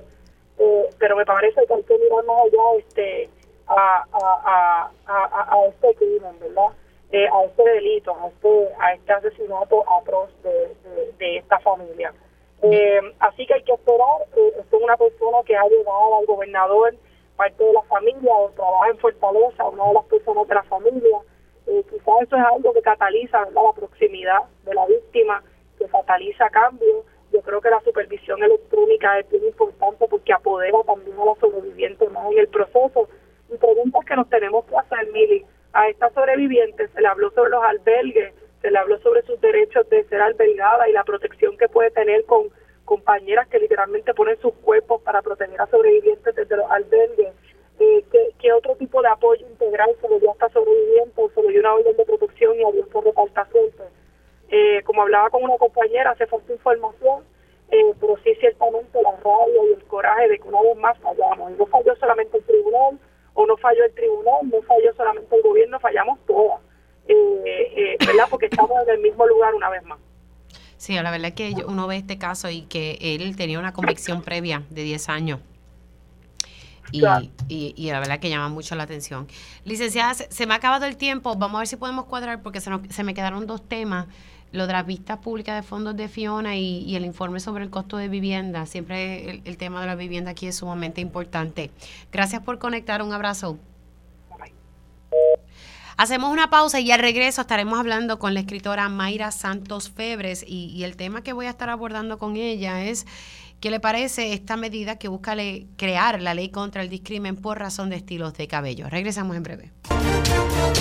Eh, pero me parece que hay que mirar más allá este, a, a, a, a, este crimen, ¿verdad? Eh, a este delito, a este, a este asesinato atroz de, de, esta familia. Eh, así que hay que esperar. esto es una persona que ha llegado al gobernador parte de la familia o trabaja en Fortaleza, una de las personas de la familia. Eh, quizás eso es algo que cataliza la proximidad de la víctima, que cataliza cambios. Yo creo que la supervisión electrónica es muy importante porque apodera también a los sobrevivientes más en el proceso. Y preguntas que nos tenemos que hacer, Mili. A esta sobreviviente se le habló sobre los albergues, se le habló sobre sus derechos de ser albergada y la protección que puede tener con compañeras que literalmente ponen sus cuerpos para proteger a sobrevivientes desde los albergues. Eh, ¿qué, otro tipo de apoyo integral se le dio a esta sobreviviente? Se le dio una orden de protección y adiós por repartación. Eh, como hablaba con una compañera, hace falta información, eh, pero sí ciertamente la rabia y el coraje de que una vez más fallamos. No falló solamente el tribunal, o no falló el tribunal, no falló solamente el gobierno, fallamos todas. Eh, eh, ¿Verdad? Porque estamos en el mismo lugar una vez más. Sí, la verdad es que uno ve este caso y que él tenía una convicción previa de 10 años. Y, y, la verdad que llama mucho la atención. Licenciada, se, me ha acabado el tiempo. Vamos a ver si podemos cuadrar porque se, se me quedaron dos temas. Lo de las vistas públicas de fondos de Fiona y, el informe sobre el costo de vivienda. Siempre el, el, tema de la vivienda aquí es sumamente importante. Gracias por conectar. Un abrazo. Hacemos una pausa y al regreso estaremos hablando con la escritora Mayra Santos Febres y, el tema que voy a estar abordando con ella es ¿Qué le parece esta medida que busca crear la ley contra el discrimen por razón de estilos de cabello? Regresamos en breve.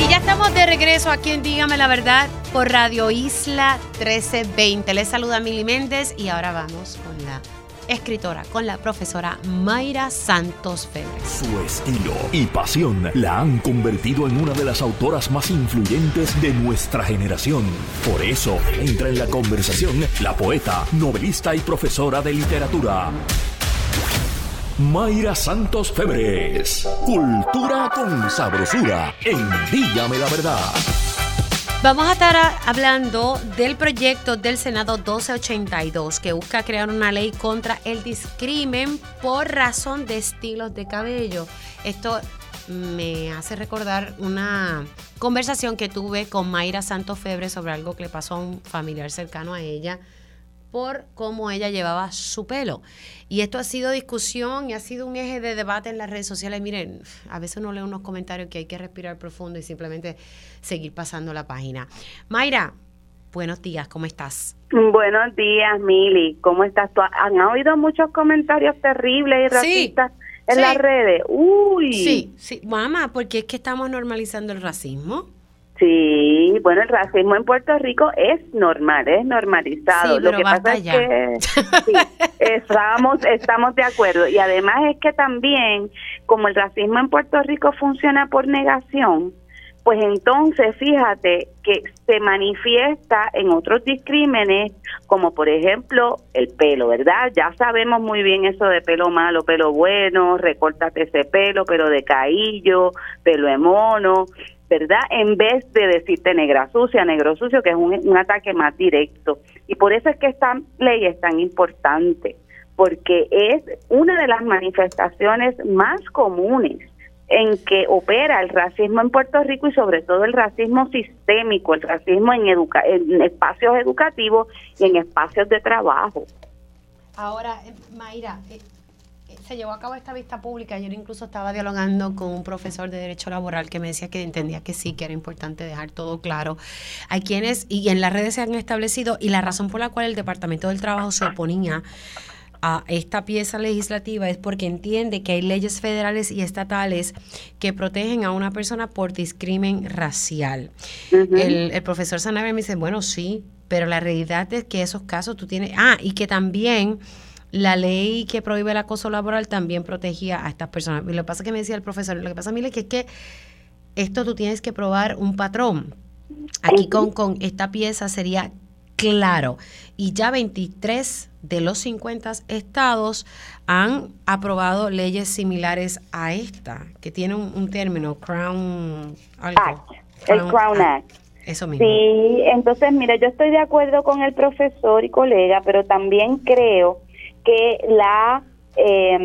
Y ya estamos de regreso aquí en Dígame la Verdad por Radio Isla 1320. Les saluda Mili Méndez y ahora vamos con la escritora con la profesora Mayra Santos Febres. Su estilo y pasión la han convertido en una de las autoras más influyentes de nuestra generación. Por eso entra en la conversación la poeta, novelista y profesora de literatura. Mayra Santos Febres. Cultura con sabrosura en Dígame la Verdad. Vamos a estar hablando del proyecto del Senado 1282 que busca crear una ley contra el discrimen por razón de estilos de cabello. Esto me hace recordar una conversación que tuve con Mayra Santos Febre sobre algo que le pasó a un familiar cercano a ella por cómo ella llevaba su pelo. Y esto ha sido discusión y ha sido un eje de debate en las redes sociales. Miren, a veces uno lee unos comentarios que hay que respirar profundo y simplemente seguir pasando la página. Mayra, buenos días, ¿cómo estás? Buenos días, Mili, ¿cómo estás tú? ¿Han oído muchos comentarios terribles y racistas en las redes? Uy. Sí, sí, mamá, porque es que estamos normalizando el racismo. Sí, bueno, el racismo en Puerto Rico es normal, es normalizado. Lo que pasa es que sí, estamos, estamos de acuerdo. Y además es que también, como el racismo en Puerto Rico funciona por negación, pues entonces fíjate que se manifiesta en otros discrímenes, como por ejemplo el pelo, ¿verdad? Ya sabemos muy bien eso de pelo malo, pelo bueno, recórtate ese pelo, pelo de caillo, pelo de mono. ¿Verdad? En vez de decirte negra sucia, negro sucio, que es un, ataque más directo. Y por eso es que esta ley es tan importante, porque es una de las manifestaciones más comunes en que opera el racismo en Puerto Rico y sobre todo el racismo sistémico, el racismo en, en espacios educativos y en espacios de trabajo. Ahora, eh, Mayra, eh, se llevó a cabo esta vista pública. Ayer incluso estaba dialogando con un profesor de Derecho Laboral que me decía que entendía que sí, que era importante dejar todo claro. Hay quienes, y en las redes se han establecido, y la razón por la cual el Departamento del Trabajo se oponía a esta pieza legislativa es porque entiende que hay leyes federales y estatales que protegen a una persona por discrimen racial. el, el, profesor Sanabria me dice, bueno, sí, pero la realidad es que esos casos tú tienes, ah, y que también la ley que prohíbe el acoso laboral también protegía a estas personas. Y lo que pasa que me decía el profesor, lo que pasa es que, es que esto tú tienes que probar un patrón. Aquí con, con esta pieza sería claro. Y ya 23 de los 50 estados han aprobado leyes similares a esta, que tiene un, término, Crown... Act, el Crown Act. Eso mismo. Sí, entonces, mira, yo estoy de acuerdo con el profesor y colega, pero también creo que la, eh,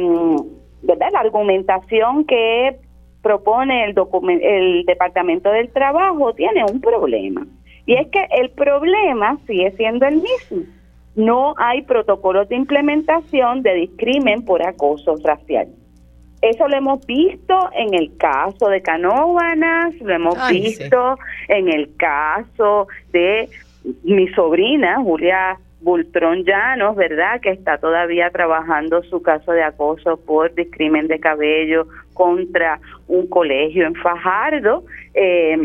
¿verdad? la argumentación que propone el, el Departamento del Trabajo tiene un problema. Y es que el problema sigue siendo el mismo. No hay protocolos de implementación de discrimen por acoso racial. Eso lo hemos visto en el caso de Canóvanas, lo hemos visto en el caso de mi sobrina, Julia Bultrón Llanos, ¿verdad? Que está todavía trabajando su caso de acoso por discrimen de cabello contra un colegio en Fajardo. Eh,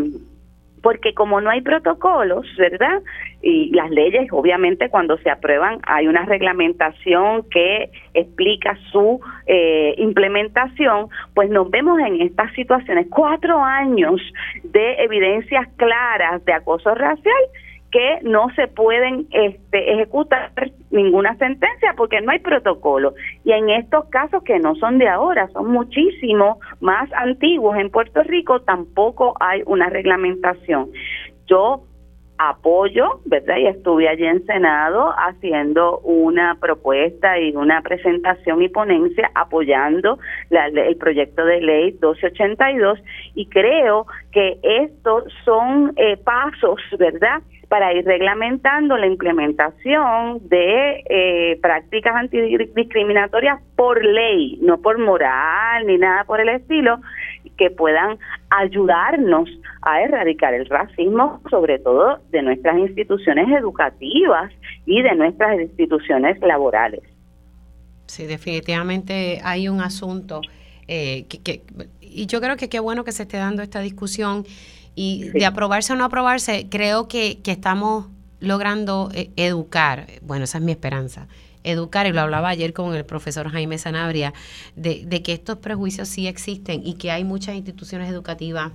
porque como no hay protocolos, ¿verdad? Y las leyes, obviamente, cuando se aprueban, hay una reglamentación que explica su eh, implementación, pues nos vemos en estas situaciones. Cuatro años de evidencias claras de acoso racial que no se pueden este, ejecutar ninguna sentencia porque no hay protocolo. Y en estos casos que no son de ahora, son muchísimo más antiguos en Puerto Rico, tampoco hay una reglamentación. Yo apoyo, ¿verdad? Y estuve allí en Senado haciendo una propuesta y una presentación y ponencia apoyando el proyecto de ley 1282 y creo que estos son eh, pasos, ¿verdad? Para ir reglamentando la implementación de eh, prácticas antidiscriminatorias por ley, no por moral ni nada por el estilo, que puedan ayudarnos a erradicar el racismo, sobre todo de nuestras instituciones educativas y de nuestras instituciones laborales. Sí, definitivamente hay un asunto eh, y yo creo que qué bueno que se esté dando esta discusión y de aprobarse o no aprobarse, creo que, que estamos logrando eh, educar, bueno, esa es mi esperanza, educar, y lo hablaba ayer con el profesor Jaime Sanabria, de, de que estos prejuicios sí existen y que hay muchas instituciones educativas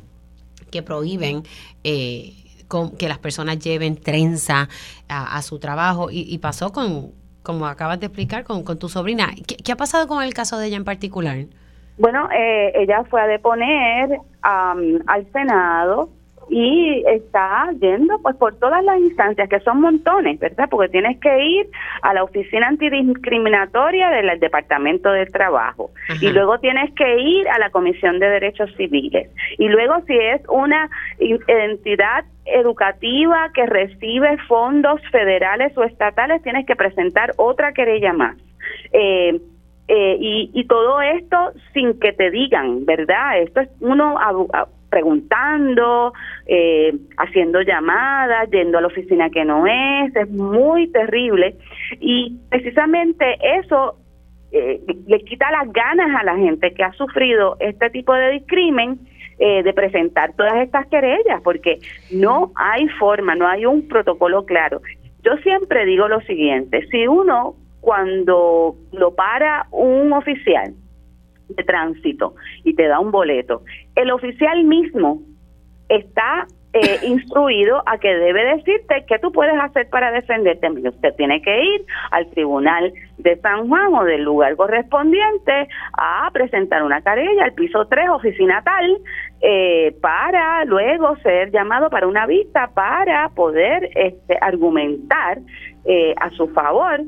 que prohíben eh, con, que las personas lleven trenza a, su trabajo y, pasó con, como acabas de explicar, con, con tu sobrina. ¿Qué, ha pasado con el caso de ella en particular? Bueno, eh, ella fue a deponer al Senado y está yendo pues por todas las instancias que son montones, ¿verdad? Porque tienes que ir a la oficina antidiscriminatoria del Departamento del Trabajo y luego tienes que ir a la Comisión de Derechos Civiles y luego si es una entidad educativa que recibe fondos federales o estatales tienes que presentar otra querella más. Eh, eh, y, y todo esto sin que te digan, ¿verdad? Esto es uno preguntando, eh, haciendo llamadas, yendo a la oficina que no es, es muy terrible. Y precisamente eso eh, le quita las ganas a la gente que ha sufrido este tipo de discrimen eh, de presentar todas estas querellas, porque no hay forma, no hay un protocolo claro. Yo siempre digo lo siguiente, si uno cuando lo para un oficial de tránsito y te da un boleto, el oficial mismo está eh, (laughs) instruido a que debe decirte qué tú puedes hacer para defenderte. Usted tiene que ir al tribunal de San Juan o del lugar correspondiente a presentar una querella al piso 3, oficina tal, eh, para luego ser llamado para una vista para poder este, argumentar eh, a su favor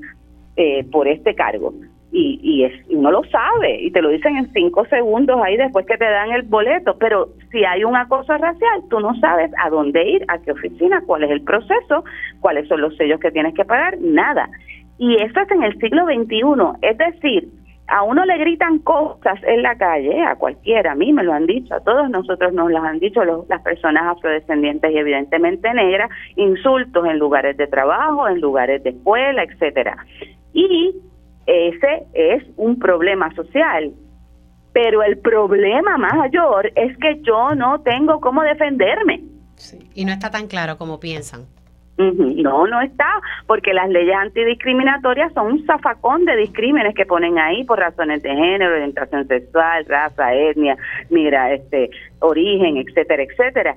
eh, por este cargo. Y, y, es, uno lo sabe y te lo dicen en cinco segundos ahí después que te dan el boleto, pero si hay un acoso racial, tú no sabes a dónde ir, a qué oficina, cuál es el proceso, cuáles son los sellos que tienes que pagar, nada. Y eso es en el siglo XXI, es decir, a uno le gritan cosas en la calle, a cualquiera, a mí me lo han dicho, a todos nosotros nos las han dicho las personas afrodescendientes y evidentemente negras, insultos en lugares de trabajo, en lugares de escuela, etcétera y ese es un problema social. Pero el problema mayor es que yo no tengo cómo defenderme. Y no está tan claro como piensan. No, no está, porque las leyes antidiscriminatorias son un zafacón de discrímenes que ponen ahí por razones de género, orientación sexual, raza, etnia, mira, este, origen, etcétera, etcétera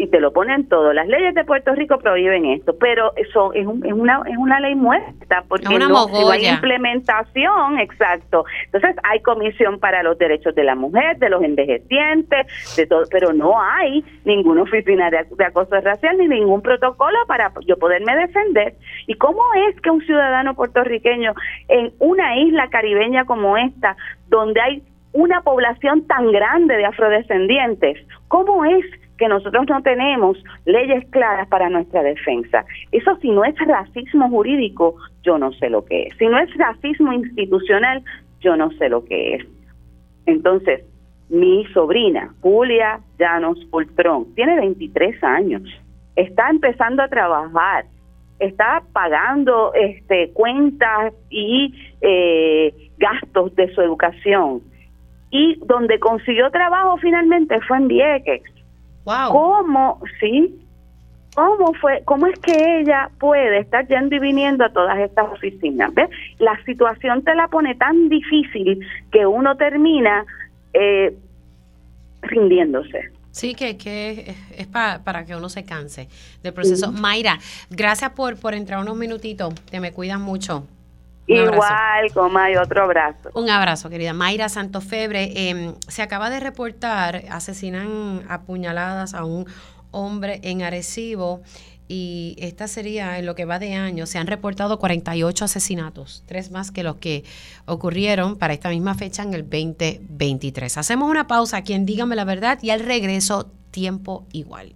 y te lo ponen todo. Las leyes de Puerto Rico prohíben esto, pero eso es, es una es una ley muerta porque no hay implementación, exacto. Entonces hay comisión para los derechos de la mujer, de los envejecientes, de todo, pero no hay ninguna oficina de, de acoso racial ni ningún protocolo para yo poderme defender. ¿Y cómo es que un ciudadano puertorriqueño en una isla caribeña como esta, donde hay una población tan grande de afrodescendientes, ¿cómo es que nosotros no tenemos leyes claras para nuestra defensa. Eso si no es racismo jurídico, yo no sé lo que es. Si no es racismo institucional, yo no sé lo que es. Entonces, mi sobrina, Julia Llanos Poltrón, tiene 23 años, está empezando a trabajar, está pagando este, cuentas y eh, gastos de su educación. Y donde consiguió trabajo finalmente fue en Vieques ¿Cómo, sí? ¿Cómo fue, cómo es que ella puede estar yendo y viniendo a todas estas oficinas? ¿Ves? La situación te la pone tan difícil que uno termina eh, rindiéndose. Sí, que, que es para que uno se canse del proceso. Mayra, gracias por, por entrar unos minutitos. Te me cuidas mucho. Igual, como hay otro abrazo. Un abrazo, querida. Mayra Santofebre, eh, se acaba de reportar, asesinan apuñaladas a un hombre en Arecibo y esta sería en lo que va de año, se han reportado 48 asesinatos, tres más que los que ocurrieron para esta misma fecha en el 2023. Hacemos una pausa, quien dígame la verdad, y al regreso, tiempo igual.